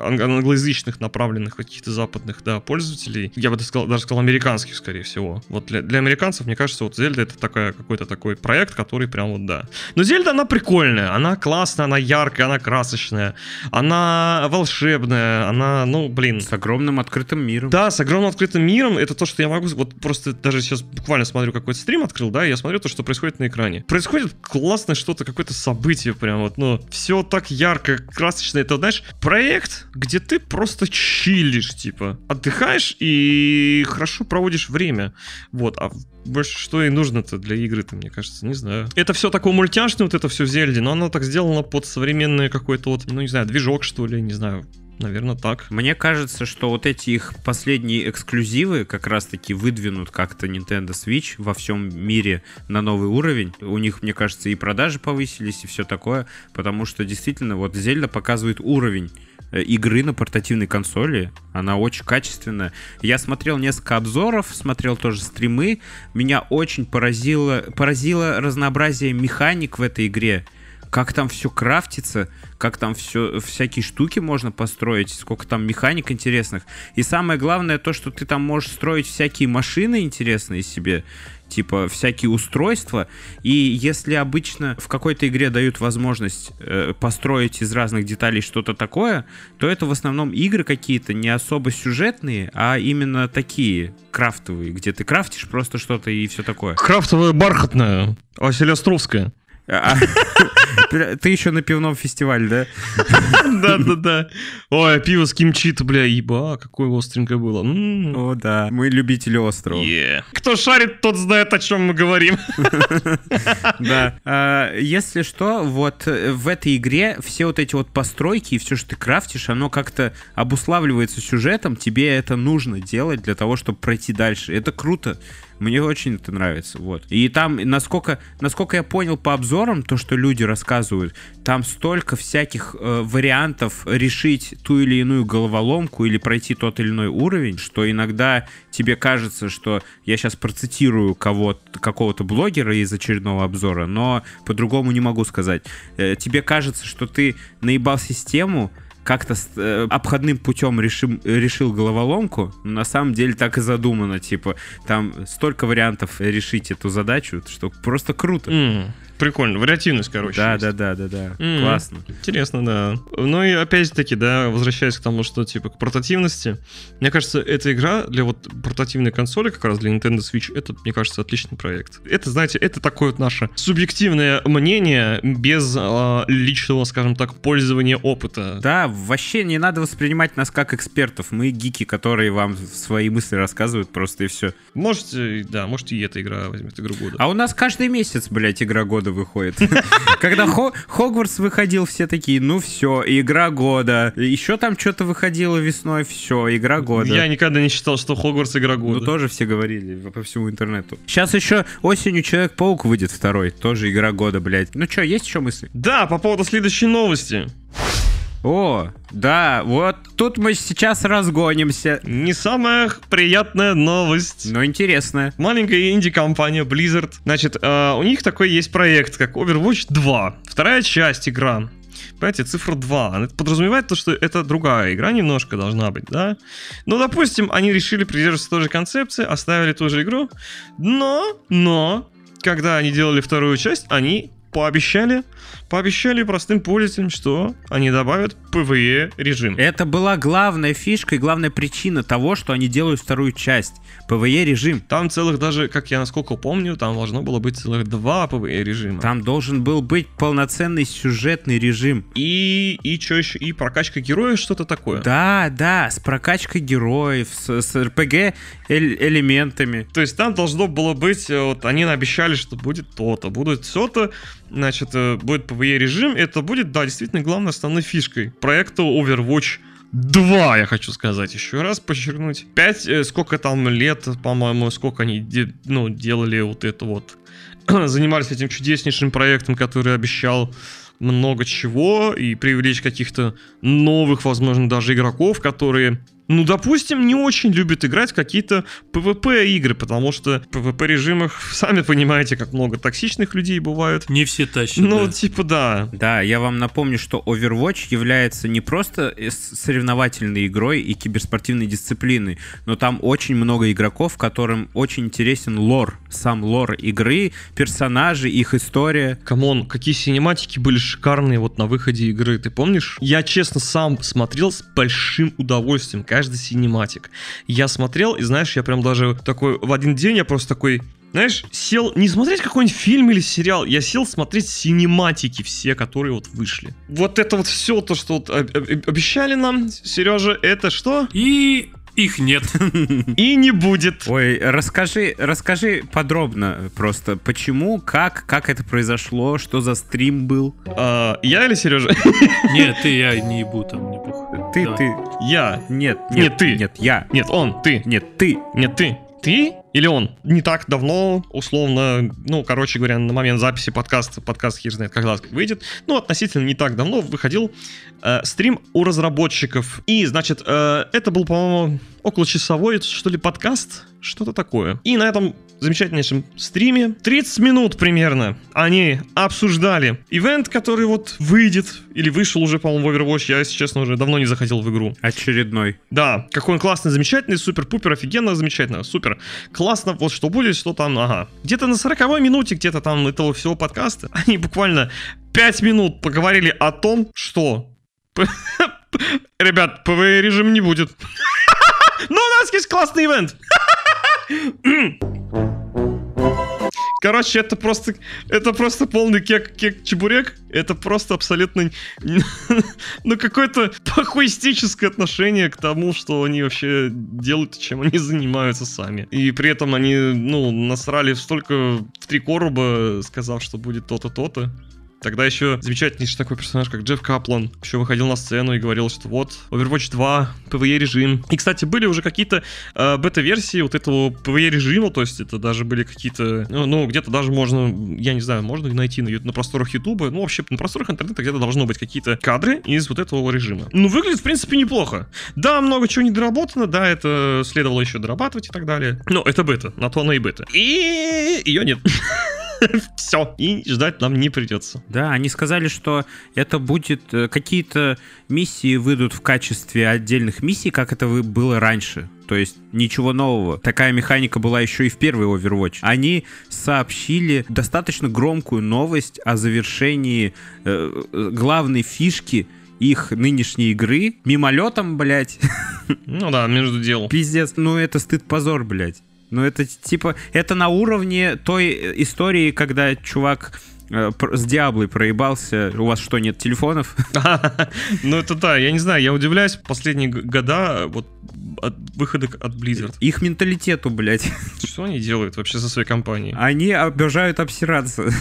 англоязычных направленных каких-то западных, да, пользователей. Я бы даже сказал, даже сказал американских, скорее всего. Вот для, для американцев, мне кажется, вот Зельда это такая, какой-то такой проект, который прям вот, да. Но Зельда, она прикольная, она классная, она яркая, она красочная, она волшебная, она, ну, блин, С огромным открытым миром. да, с огромным открытым миром, это то, что я могу... Вот просто даже сейчас буквально смотрю какой-то стрим открыл, да, я смотрю то, что происходит на экране. Происходит классное что-то, какое-то событие прям вот, ну, все так ярко, красочно. Это, знаешь, проект, где ты просто чилишь, типа, отдыхаешь и хорошо проводишь время. Вот, а больше что и нужно-то для игры-то, мне кажется, не знаю. Это все такое мультяшное, вот это все в Зельде, но оно так сделано под современный какой-то вот, ну, не знаю, движок, что ли, не знаю. Наверное, так. Мне кажется, что вот эти их последние эксклюзивы как раз-таки выдвинут как-то Nintendo Switch во всем мире на новый уровень. У них, мне кажется, и продажи повысились, и все такое, потому что действительно вот Зельда показывает уровень э, игры на портативной консоли. Она очень качественная. Я смотрел несколько обзоров, смотрел тоже стримы. Меня очень поразило, поразило разнообразие механик в этой игре. Как там все крафтится, как там все, всякие штуки можно построить, сколько там механик интересных. И самое главное то, что ты там можешь строить всякие машины интересные себе, типа всякие устройства. И если обычно в какой-то игре дают возможность э, построить из разных деталей что-то такое, то это в основном игры какие-то не особо сюжетные, а именно такие крафтовые, где ты крафтишь просто что-то и все такое. Крафтовая бархатная. Василия Островская. А- Ты еще на пивном фестивале, да? Да-да-да. Ой, а пиво с кимчи-то, бля, еба, какое остренькое было. О, да. Мы любители острова. Кто шарит, тот знает, о чем мы говорим. Да. А, Если что, вот э, в этой игре все вот эти вот постройки и все, что ты крафтишь, оно как-то обуславливается сюжетом. Тебе это нужно делать для того, чтобы пройти дальше. Это круто. Мне очень это нравится, вот. И там, насколько, насколько я понял по обзорам, то, что люди рассказывают, там столько всяких э, вариантов решить ту или иную головоломку или пройти тот или иной уровень, что иногда тебе кажется, что я сейчас процитирую кого-то, какого-то блогера из очередного обзора, но по-другому не могу сказать. Э, тебе кажется, что ты наебал систему, как-то э, обходным путем решим, решил головоломку, но на самом деле так и задумано, типа, там столько вариантов решить эту задачу, что просто круто. М, Прикольно, вариативность, короче. Да, есть. да, да, да, да. Мгм. Классно. Интересно, да. Ну и опять-таки, да, возвращаясь к тому, что типа к портативности, мне кажется, эта игра для вот портативной консоли, как раз для Nintendo Switch, это, мне кажется, отличный проект. Это, знаете, это такое вот наше субъективное мнение без а, личного, скажем так, пользования опыта. Да, вообще не надо воспринимать нас как экспертов. Мы гики, которые вам свои мысли рассказывают просто и все. Можете, да, может и эта игра возьмет игру года. А у нас каждый месяц, блядь, игра года выходит. Когда Хо- Хогвартс выходил, все такие, ну все, игра года. Еще там что-то выходило весной, все, игра года. Я никогда не считал, что Хогвартс игра Ну, года. тоже все говорили по всему интернету. Сейчас еще осенью Человек-паук выйдет второй. Тоже игра года, блядь. Ну что, есть еще мысли? Да, по поводу следующей новости. О, да, вот тут мы сейчас разгонимся. Не самая приятная новость. Но интересно. Маленькая инди-компания Blizzard. Значит, э, у них такой есть проект, как Overwatch 2. Вторая часть игра. Понимаете, цифра 2. Она подразумевает то, что это другая игра немножко должна быть, да? Ну, допустим, они решили придерживаться той же концепции, оставили ту же игру. Но, но, когда они делали вторую часть, они пообещали, пообещали простым пользователям, что они добавят PvE режим. Это была главная фишка и главная причина того, что они делают вторую часть. PvE режим. Там целых даже, как я насколько помню, там должно было быть целых два PvE режима. Там должен был быть полноценный сюжетный режим. И, и что еще? И прокачка героя, что-то такое. Да, да, с прокачкой героев, с, с RPG элементами. То есть там должно было быть, э, вот они обещали, что будет то-то, будет все-то, значит, э, будет PvE режим, это будет, да, действительно главной основной фишкой проекта Overwatch 2, я хочу сказать, еще раз подчеркнуть. Пять, э, сколько там лет, по-моему, сколько они ну, делали вот это вот, занимались этим чудеснейшим проектом, который обещал много чего и привлечь каких-то новых, возможно, даже игроков, которые, ну, допустим, не очень любят играть в какие-то PvP игры, потому что в PvP режимах, сами понимаете, как много токсичных людей бывает. Не все тащат. Ну, да. типа, да. Да, я вам напомню, что Overwatch является не просто э, соревновательной игрой и киберспортивной дисциплиной, но там очень много игроков, которым очень интересен лор, сам лор игры, персонажи, их история. Come on, какие синематики были шикарные вот на выходе игры, ты помнишь? Я, честно, сам смотрел с большим удовольствием каждый синематик. Я смотрел, и знаешь, я прям даже такой, в один день я просто такой, знаешь, сел не смотреть какой-нибудь фильм или сериал, я сел смотреть синематики все, которые вот вышли. Вот это вот все то, что вот об- об- обещали нам, Сережа, это что? И их нет. И не будет. Ой, расскажи, расскажи подробно просто, почему, как, как это произошло, что за стрим был. А, я или Сережа? Нет, ты, я не ебу там, мне похуй. Ты, Давай. ты, Я. нет, нет, Нет, ты. нет, я, Нет, он, ты. нет, ты. Нет, ты. Ты или он? Не так давно, условно, ну, короче говоря, на момент записи подкаста, подкаст хер знает, когда выйдет, ну, относительно не так давно выходил э, стрим у разработчиков. И, значит, э, это был, по-моему, около часовой, что ли, подкаст, что-то такое. И на этом замечательнейшем стриме 30 минут примерно они обсуждали ивент, который вот выйдет, или вышел уже, по-моему, в Overwatch, я, если честно, уже давно не заходил в игру. Очередной. Да, какой он классный, замечательный, супер-пупер, офигенно, замечательно, супер. Классно, вот что будет, что там, ага. Где-то на 40 минуте, где-то там этого всего подкаста, они буквально 5 минут поговорили о том, что... Ребят, ПВ режим не будет. Но у нас есть классный ивент. Короче, это просто, это просто полный кек, кек чебурек. Это просто абсолютно, ну, какое-то похуистическое отношение к тому, что они вообще делают, чем они занимаются сами. И при этом они, ну, насрали столько в три короба, сказав, что будет то-то, то-то. Тогда еще замечательнейший такой персонаж, как Джефф Каплан, еще выходил на сцену и говорил, что вот, Overwatch 2, PvE режим. И, кстати, были уже какие-то э, бета-версии вот этого PvE режима, то есть это даже были какие-то, ну, ну, где-то даже можно, я не знаю, можно найти на, на просторах Ютуба, ну, вообще на просторах интернета где-то должно быть какие-то кадры из вот этого режима. Ну, выглядит, в принципе, неплохо. Да, много чего не доработано, да, это следовало еще дорабатывать и так далее. Но это бета, на то она и бета. И ее нет. Все. И ждать нам не придется. Да, они сказали, что это будет э, какие-то миссии выйдут в качестве отдельных миссий, как это было раньше. То есть ничего нового. Такая механика была еще и в первый Overwatch. Они сообщили достаточно громкую новость о завершении э, э, главной фишки их нынешней игры мимолетом, блядь. Ну да, между делом. Пиздец, ну это стыд-позор, блядь. Ну это типа, это на уровне той истории, когда чувак с Диаблой проебался. У вас что, нет телефонов? Ну это да, я не знаю, я удивляюсь последние года вот от выхода от Blizzard. Их менталитету, блядь. Что они делают вообще со своей компанией? Они обожают обсираться.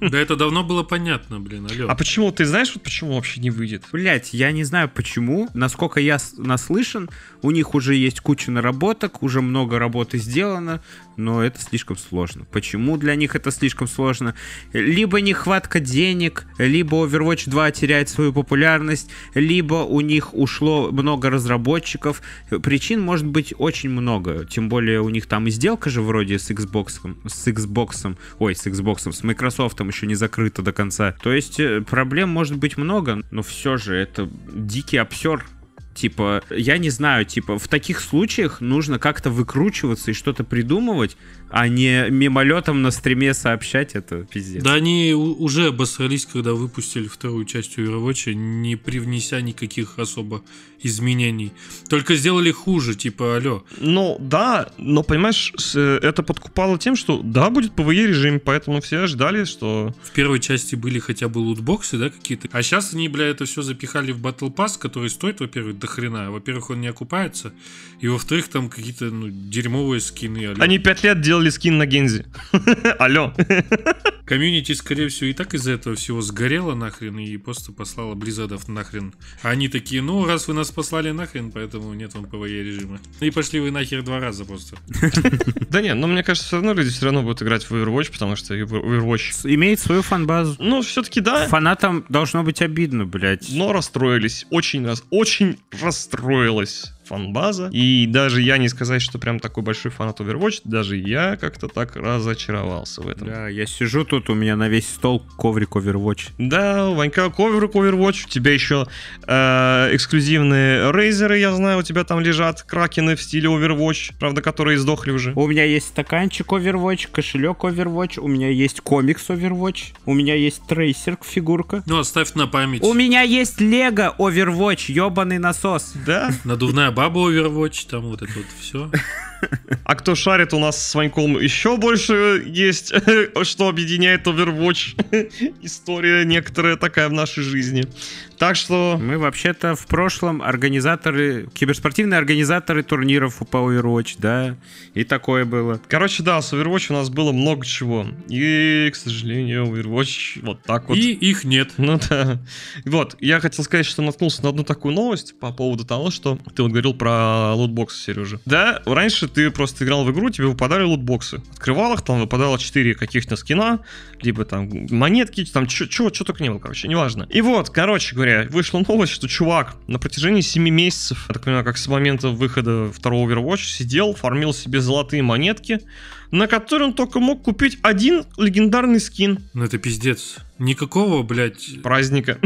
Да это давно было понятно, блин, алло. А почему, ты знаешь, вот почему вообще не выйдет? Блять, я не знаю почему. Насколько я наслышан, у них уже есть куча наработок, уже много работы сделано, но это слишком сложно. Почему для них это слишком сложно? Либо нехватка денег, либо Overwatch 2 теряет свою популярность, либо у них ушло много разработчиков. Причин может быть очень много. Тем более у них там и сделка же вроде с Xbox, с Xbox, ой, с Xbox, с Microsoft еще не закрыта до конца. То есть э, проблем может быть много, но все же это дикий обсер. Типа, я не знаю, типа, в таких случаях нужно как-то выкручиваться и что-то придумывать, а не мимолетом на стриме сообщать это пиздец. Да они уже обосрались, когда выпустили вторую часть Overwatch, не привнеся никаких особо изменений. Только сделали хуже, типа, алло. Ну, да, но, понимаешь, э, это подкупало тем, что, да, будет PvE режим, поэтому все ждали, что... В первой части были хотя бы лутбоксы, да, какие-то. А сейчас они, бля, это все запихали в Battle Pass, который стоит, во-первых, до хрена. Во-первых, он не окупается. И во-вторых, там какие-то, ну, дерьмовые скины. Алло. Они пять лет делали скин на Гензи. Алло. Комьюнити, скорее всего, и так из-за этого всего сгорело нахрен и просто послало Близзардов нахрен. А они такие, ну, раз вы нас послали нахрен, поэтому нет вам PvE режима. И пошли вы нахер два раза просто. Да не, но мне кажется, все равно люди все равно будут играть в Overwatch, потому что Overwatch... Имеет свою фан-базу. Ну, все-таки да, Фанатам должно быть обидно, блядь. но расстроились. Очень, раз, очень расстроилась фанбаза. И даже я не сказать, что прям такой большой фанат Overwatch, даже я как-то так разочаровался в этом. Да, я сижу тут, у меня на весь стол коврик Overwatch. Да, Ванька ковер Overwatch, у тебя еще э, эксклюзивные рейзеры, я знаю, у тебя там лежат кракены в стиле Overwatch, правда, которые сдохли уже. У меня есть стаканчик Overwatch, кошелек Overwatch, у меня есть комикс Overwatch, у меня есть трейсер фигурка. Ну, оставь на память. У меня есть Лего Overwatch, ебаный насос. Да? Надувная баба Overwatch, там вот это вот все. А кто шарит, у нас с Ваньком еще больше есть, что объединяет Overwatch. История некоторая такая в нашей жизни. Так что... Мы вообще-то в прошлом организаторы, киберспортивные организаторы турниров по Overwatch, да, и такое было. Короче, да, с Overwatch у нас было много чего. И, к сожалению, Overwatch вот так вот. И их нет. Ну да. Вот, я хотел сказать, что наткнулся на одну такую новость по поводу того, что ты вот говорил про лутбоксы, Сережа. Да, раньше ты просто играл в игру, тебе выпадали лутбоксы. Открывал их, там выпадало 4 каких-то скина, либо там монетки, там чего только не было, короче, неважно. И вот, короче говоря, вышла новость, что чувак на протяжении 7 месяцев, я так понимаю, как с момента выхода второго Overwatch, сидел, фармил себе золотые монетки, на которые он только мог купить один легендарный скин Ну это пиздец. Никакого, блядь, праздника.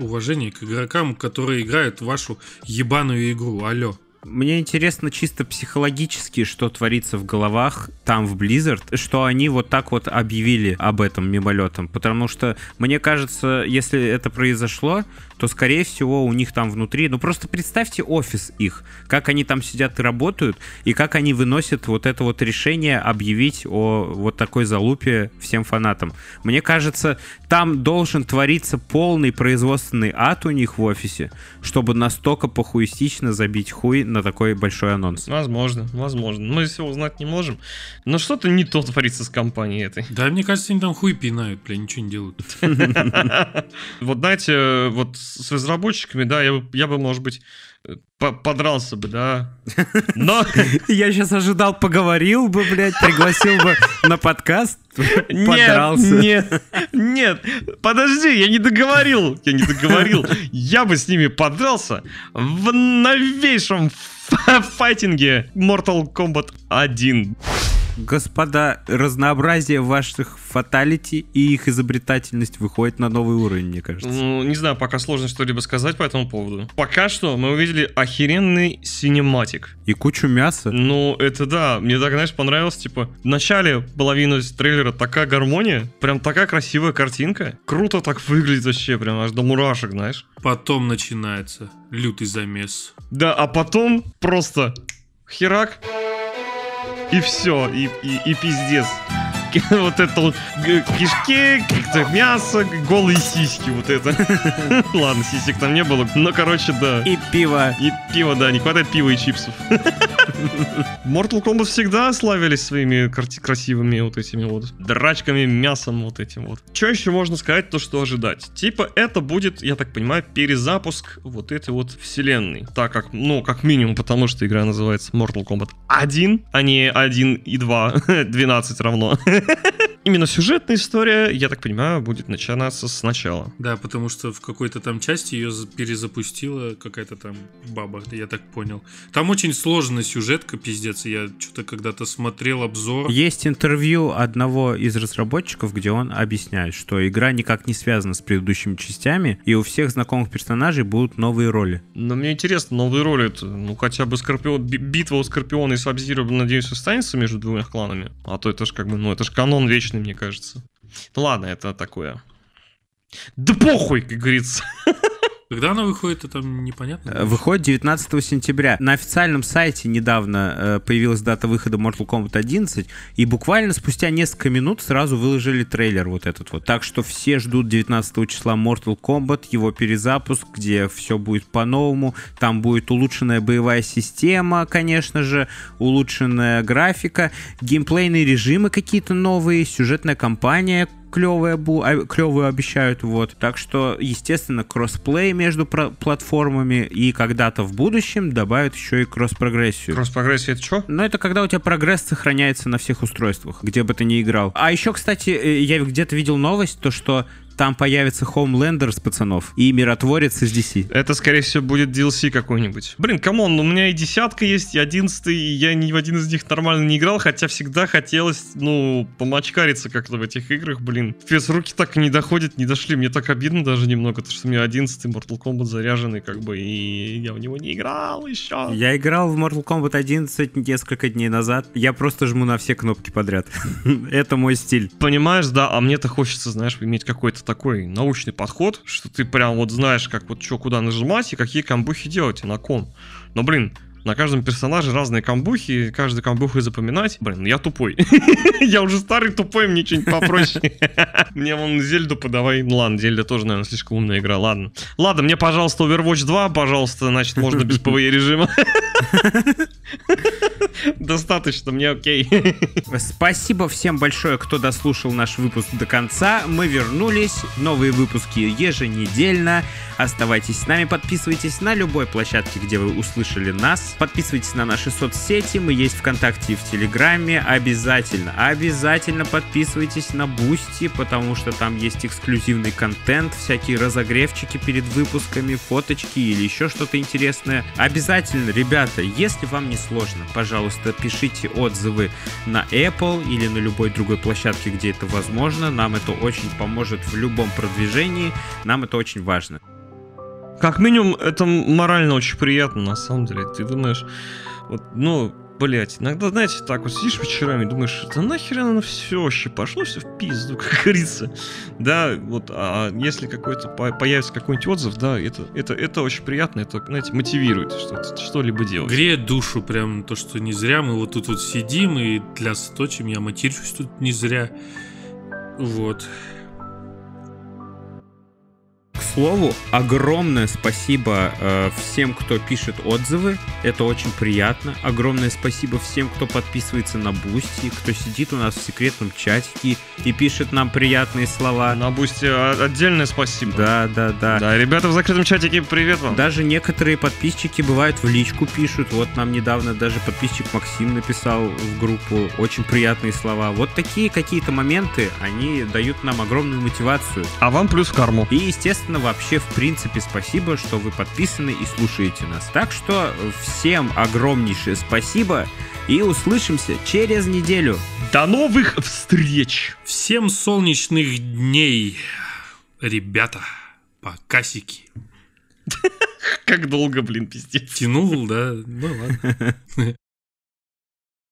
уважения к игрокам, которые играют в вашу ебаную игру. Алло. Мне интересно чисто психологически, что творится в головах там в Blizzard, что они вот так вот объявили об этом мимолетом. Потому что, мне кажется, если это произошло, то, скорее всего, у них там внутри... Ну, просто представьте офис их, как они там сидят и работают, и как они выносят вот это вот решение объявить о вот такой залупе всем фанатам. Мне кажется, там должен твориться полный производственный ад у них в офисе, чтобы настолько похуистично забить хуй на такой большой анонс. Возможно, возможно. Мы всего узнать не можем. Но что-то не то творится с компанией этой. Да, мне кажется, они там хуй пинают, бля, ничего не делают. Вот знаете, вот с разработчиками, да, я бы, я бы может быть, э, по- подрался бы, да. Но Я сейчас ожидал, поговорил бы, блядь, пригласил бы на подкаст, подрался. нет, нет, подожди, я не договорил, я не договорил. Я бы с ними подрался в новейшем файтинге Mortal Kombat 1. Господа, разнообразие ваших фаталити и их изобретательность выходит на новый уровень, мне кажется. Ну, не знаю, пока сложно что-либо сказать по этому поводу. Пока что мы увидели охеренный синематик. И кучу мяса. Ну, это да, мне так, знаешь, понравилось, типа, в начале половины трейлера такая гармония, прям такая красивая картинка. Круто так выглядит вообще, прям аж до мурашек, знаешь. Потом начинается лютый замес. Да, а потом просто херак, и все, и, и, и пиздец. Вот это вот г- кишки, мясо, голые сиськи, вот это. Ладно, сисек там не было, но, короче, да. И пиво. И пиво, да, не хватает пива и чипсов. Mortal Kombat всегда славились своими красивыми вот этими вот драчками, мясом вот этим вот. Что еще можно сказать, то что ожидать? Типа это будет, я так понимаю, перезапуск вот этой вот вселенной. Так как, ну, как минимум, потому что игра называется Mortal Kombat 1, а не 1 и 2, 12 равно. Именно сюжетная история, я так понимаю, будет начинаться сначала. Да, потому что в какой-то там части ее за- перезапустила какая-то там баба, я так понял. Там очень сложная сюжетка, пиздец. Я что-то когда-то смотрел обзор. Есть интервью одного из разработчиков, где он объясняет, что игра никак не связана с предыдущими частями, и у всех знакомых персонажей будут новые роли. Но мне интересно, новые роли это, ну хотя бы Скорпион, би- битва у Скорпиона и Сабзира, надеюсь, останется между двумя кланами. А то это ж как бы, ну это ж канон вечный, мне кажется. Ну ладно, это такое. Да похуй, как говорится. Когда она выходит, это непонятно. Э, Выходит 19 сентября. На официальном сайте недавно э, появилась дата выхода Mortal Kombat 11, и буквально спустя несколько минут сразу выложили трейлер вот этот вот. Так что все ждут 19 числа Mortal Kombat, его перезапуск, где все будет по-новому. Там будет улучшенная боевая система, конечно же, улучшенная графика, геймплейные режимы какие-то новые, сюжетная кампания клевая, бу- а- клевую обещают, вот. Так что, естественно, кроссплей между про- платформами и когда-то в будущем добавят еще и кросс-прогрессию. Кросс-прогрессия это что? Но это когда у тебя прогресс сохраняется на всех устройствах, где бы ты ни играл. А еще, кстати, э, я где-то видел новость, то что там появится Homelander с пацанов и миротворец из DC. Это, скорее всего, будет DLC какой-нибудь. Блин, come on, у меня и десятка есть, и одиннадцатый, и я ни в один из них нормально не играл, хотя всегда хотелось, ну, помочкариться как-то в этих играх, блин. Пиздец, руки так и не доходят, не дошли, мне так обидно даже немного, то что у меня одиннадцатый Mortal Kombat заряженный, как бы, и я в него не играл еще. Я играл в Mortal Kombat 11 несколько дней назад. Я просто жму на все кнопки подряд. Это мой стиль. Понимаешь, да, а мне-то хочется, знаешь, иметь какой-то такой научный подход, что ты прям вот знаешь, как вот что куда нажимать и какие камбухи делать и на ком. Но, блин, на каждом персонаже разные камбухи, каждый камбуху запоминать. Блин, я тупой. Я уже старый тупой, мне что-нибудь попроще. Мне вон Зельду подавай. Ну ладно, Зельда тоже, наверное, слишком умная игра. Ладно. Ладно, мне, пожалуйста, Overwatch 2, пожалуйста, значит, можно без PvE режима. Достаточно, мне окей. Спасибо всем большое, кто дослушал наш выпуск до конца. Мы вернулись. Новые выпуски еженедельно. Оставайтесь с нами, подписывайтесь на любой площадке, где вы услышали нас. Подписывайтесь на наши соцсети. Мы есть ВКонтакте и в Телеграме. Обязательно, обязательно подписывайтесь на Бусти, потому что там есть эксклюзивный контент, всякие разогревчики перед выпусками, фоточки или еще что-то интересное. Обязательно, ребята, если вам не сложно, пожалуйста, пишите отзывы на Apple или на любой другой площадке, где это возможно. Нам это очень поможет в любом продвижении. Нам это очень важно. Как минимум, это морально очень приятно, на самом деле. Ты думаешь, вот, ну, Блять, иногда, знаете, так вот сидишь вечерами и думаешь, да нахер оно все вообще пошло все в пизду, как говорится. Да, вот, а если какой-то по- появится какой-нибудь отзыв, да, это, это, это очень приятно, это, знаете, мотивирует что что-либо делать. Греет душу прям то, что не зря мы вот тут вот сидим и для точим, я матерюсь тут не зря. Вот. К слову, огромное спасибо э, всем, кто пишет отзывы. Это очень приятно. Огромное спасибо всем, кто подписывается на Бусти, кто сидит у нас в секретном чатике и пишет нам приятные слова. На Бусти а, отдельное спасибо. Да, да, да. Да, ребята в закрытом чатике, привет вам. Даже некоторые подписчики бывают в личку пишут. Вот нам недавно даже подписчик Максим написал в группу очень приятные слова. Вот такие какие-то моменты, они дают нам огромную мотивацию. А вам плюс в карму. И, естественно, вообще, в принципе, спасибо, что вы подписаны и слушаете нас. Так что всем огромнейшее спасибо и услышимся через неделю. До новых встреч! Всем солнечных дней, ребята, покасики. Как долго, блин, пиздец. Тянул, да? Ну ладно.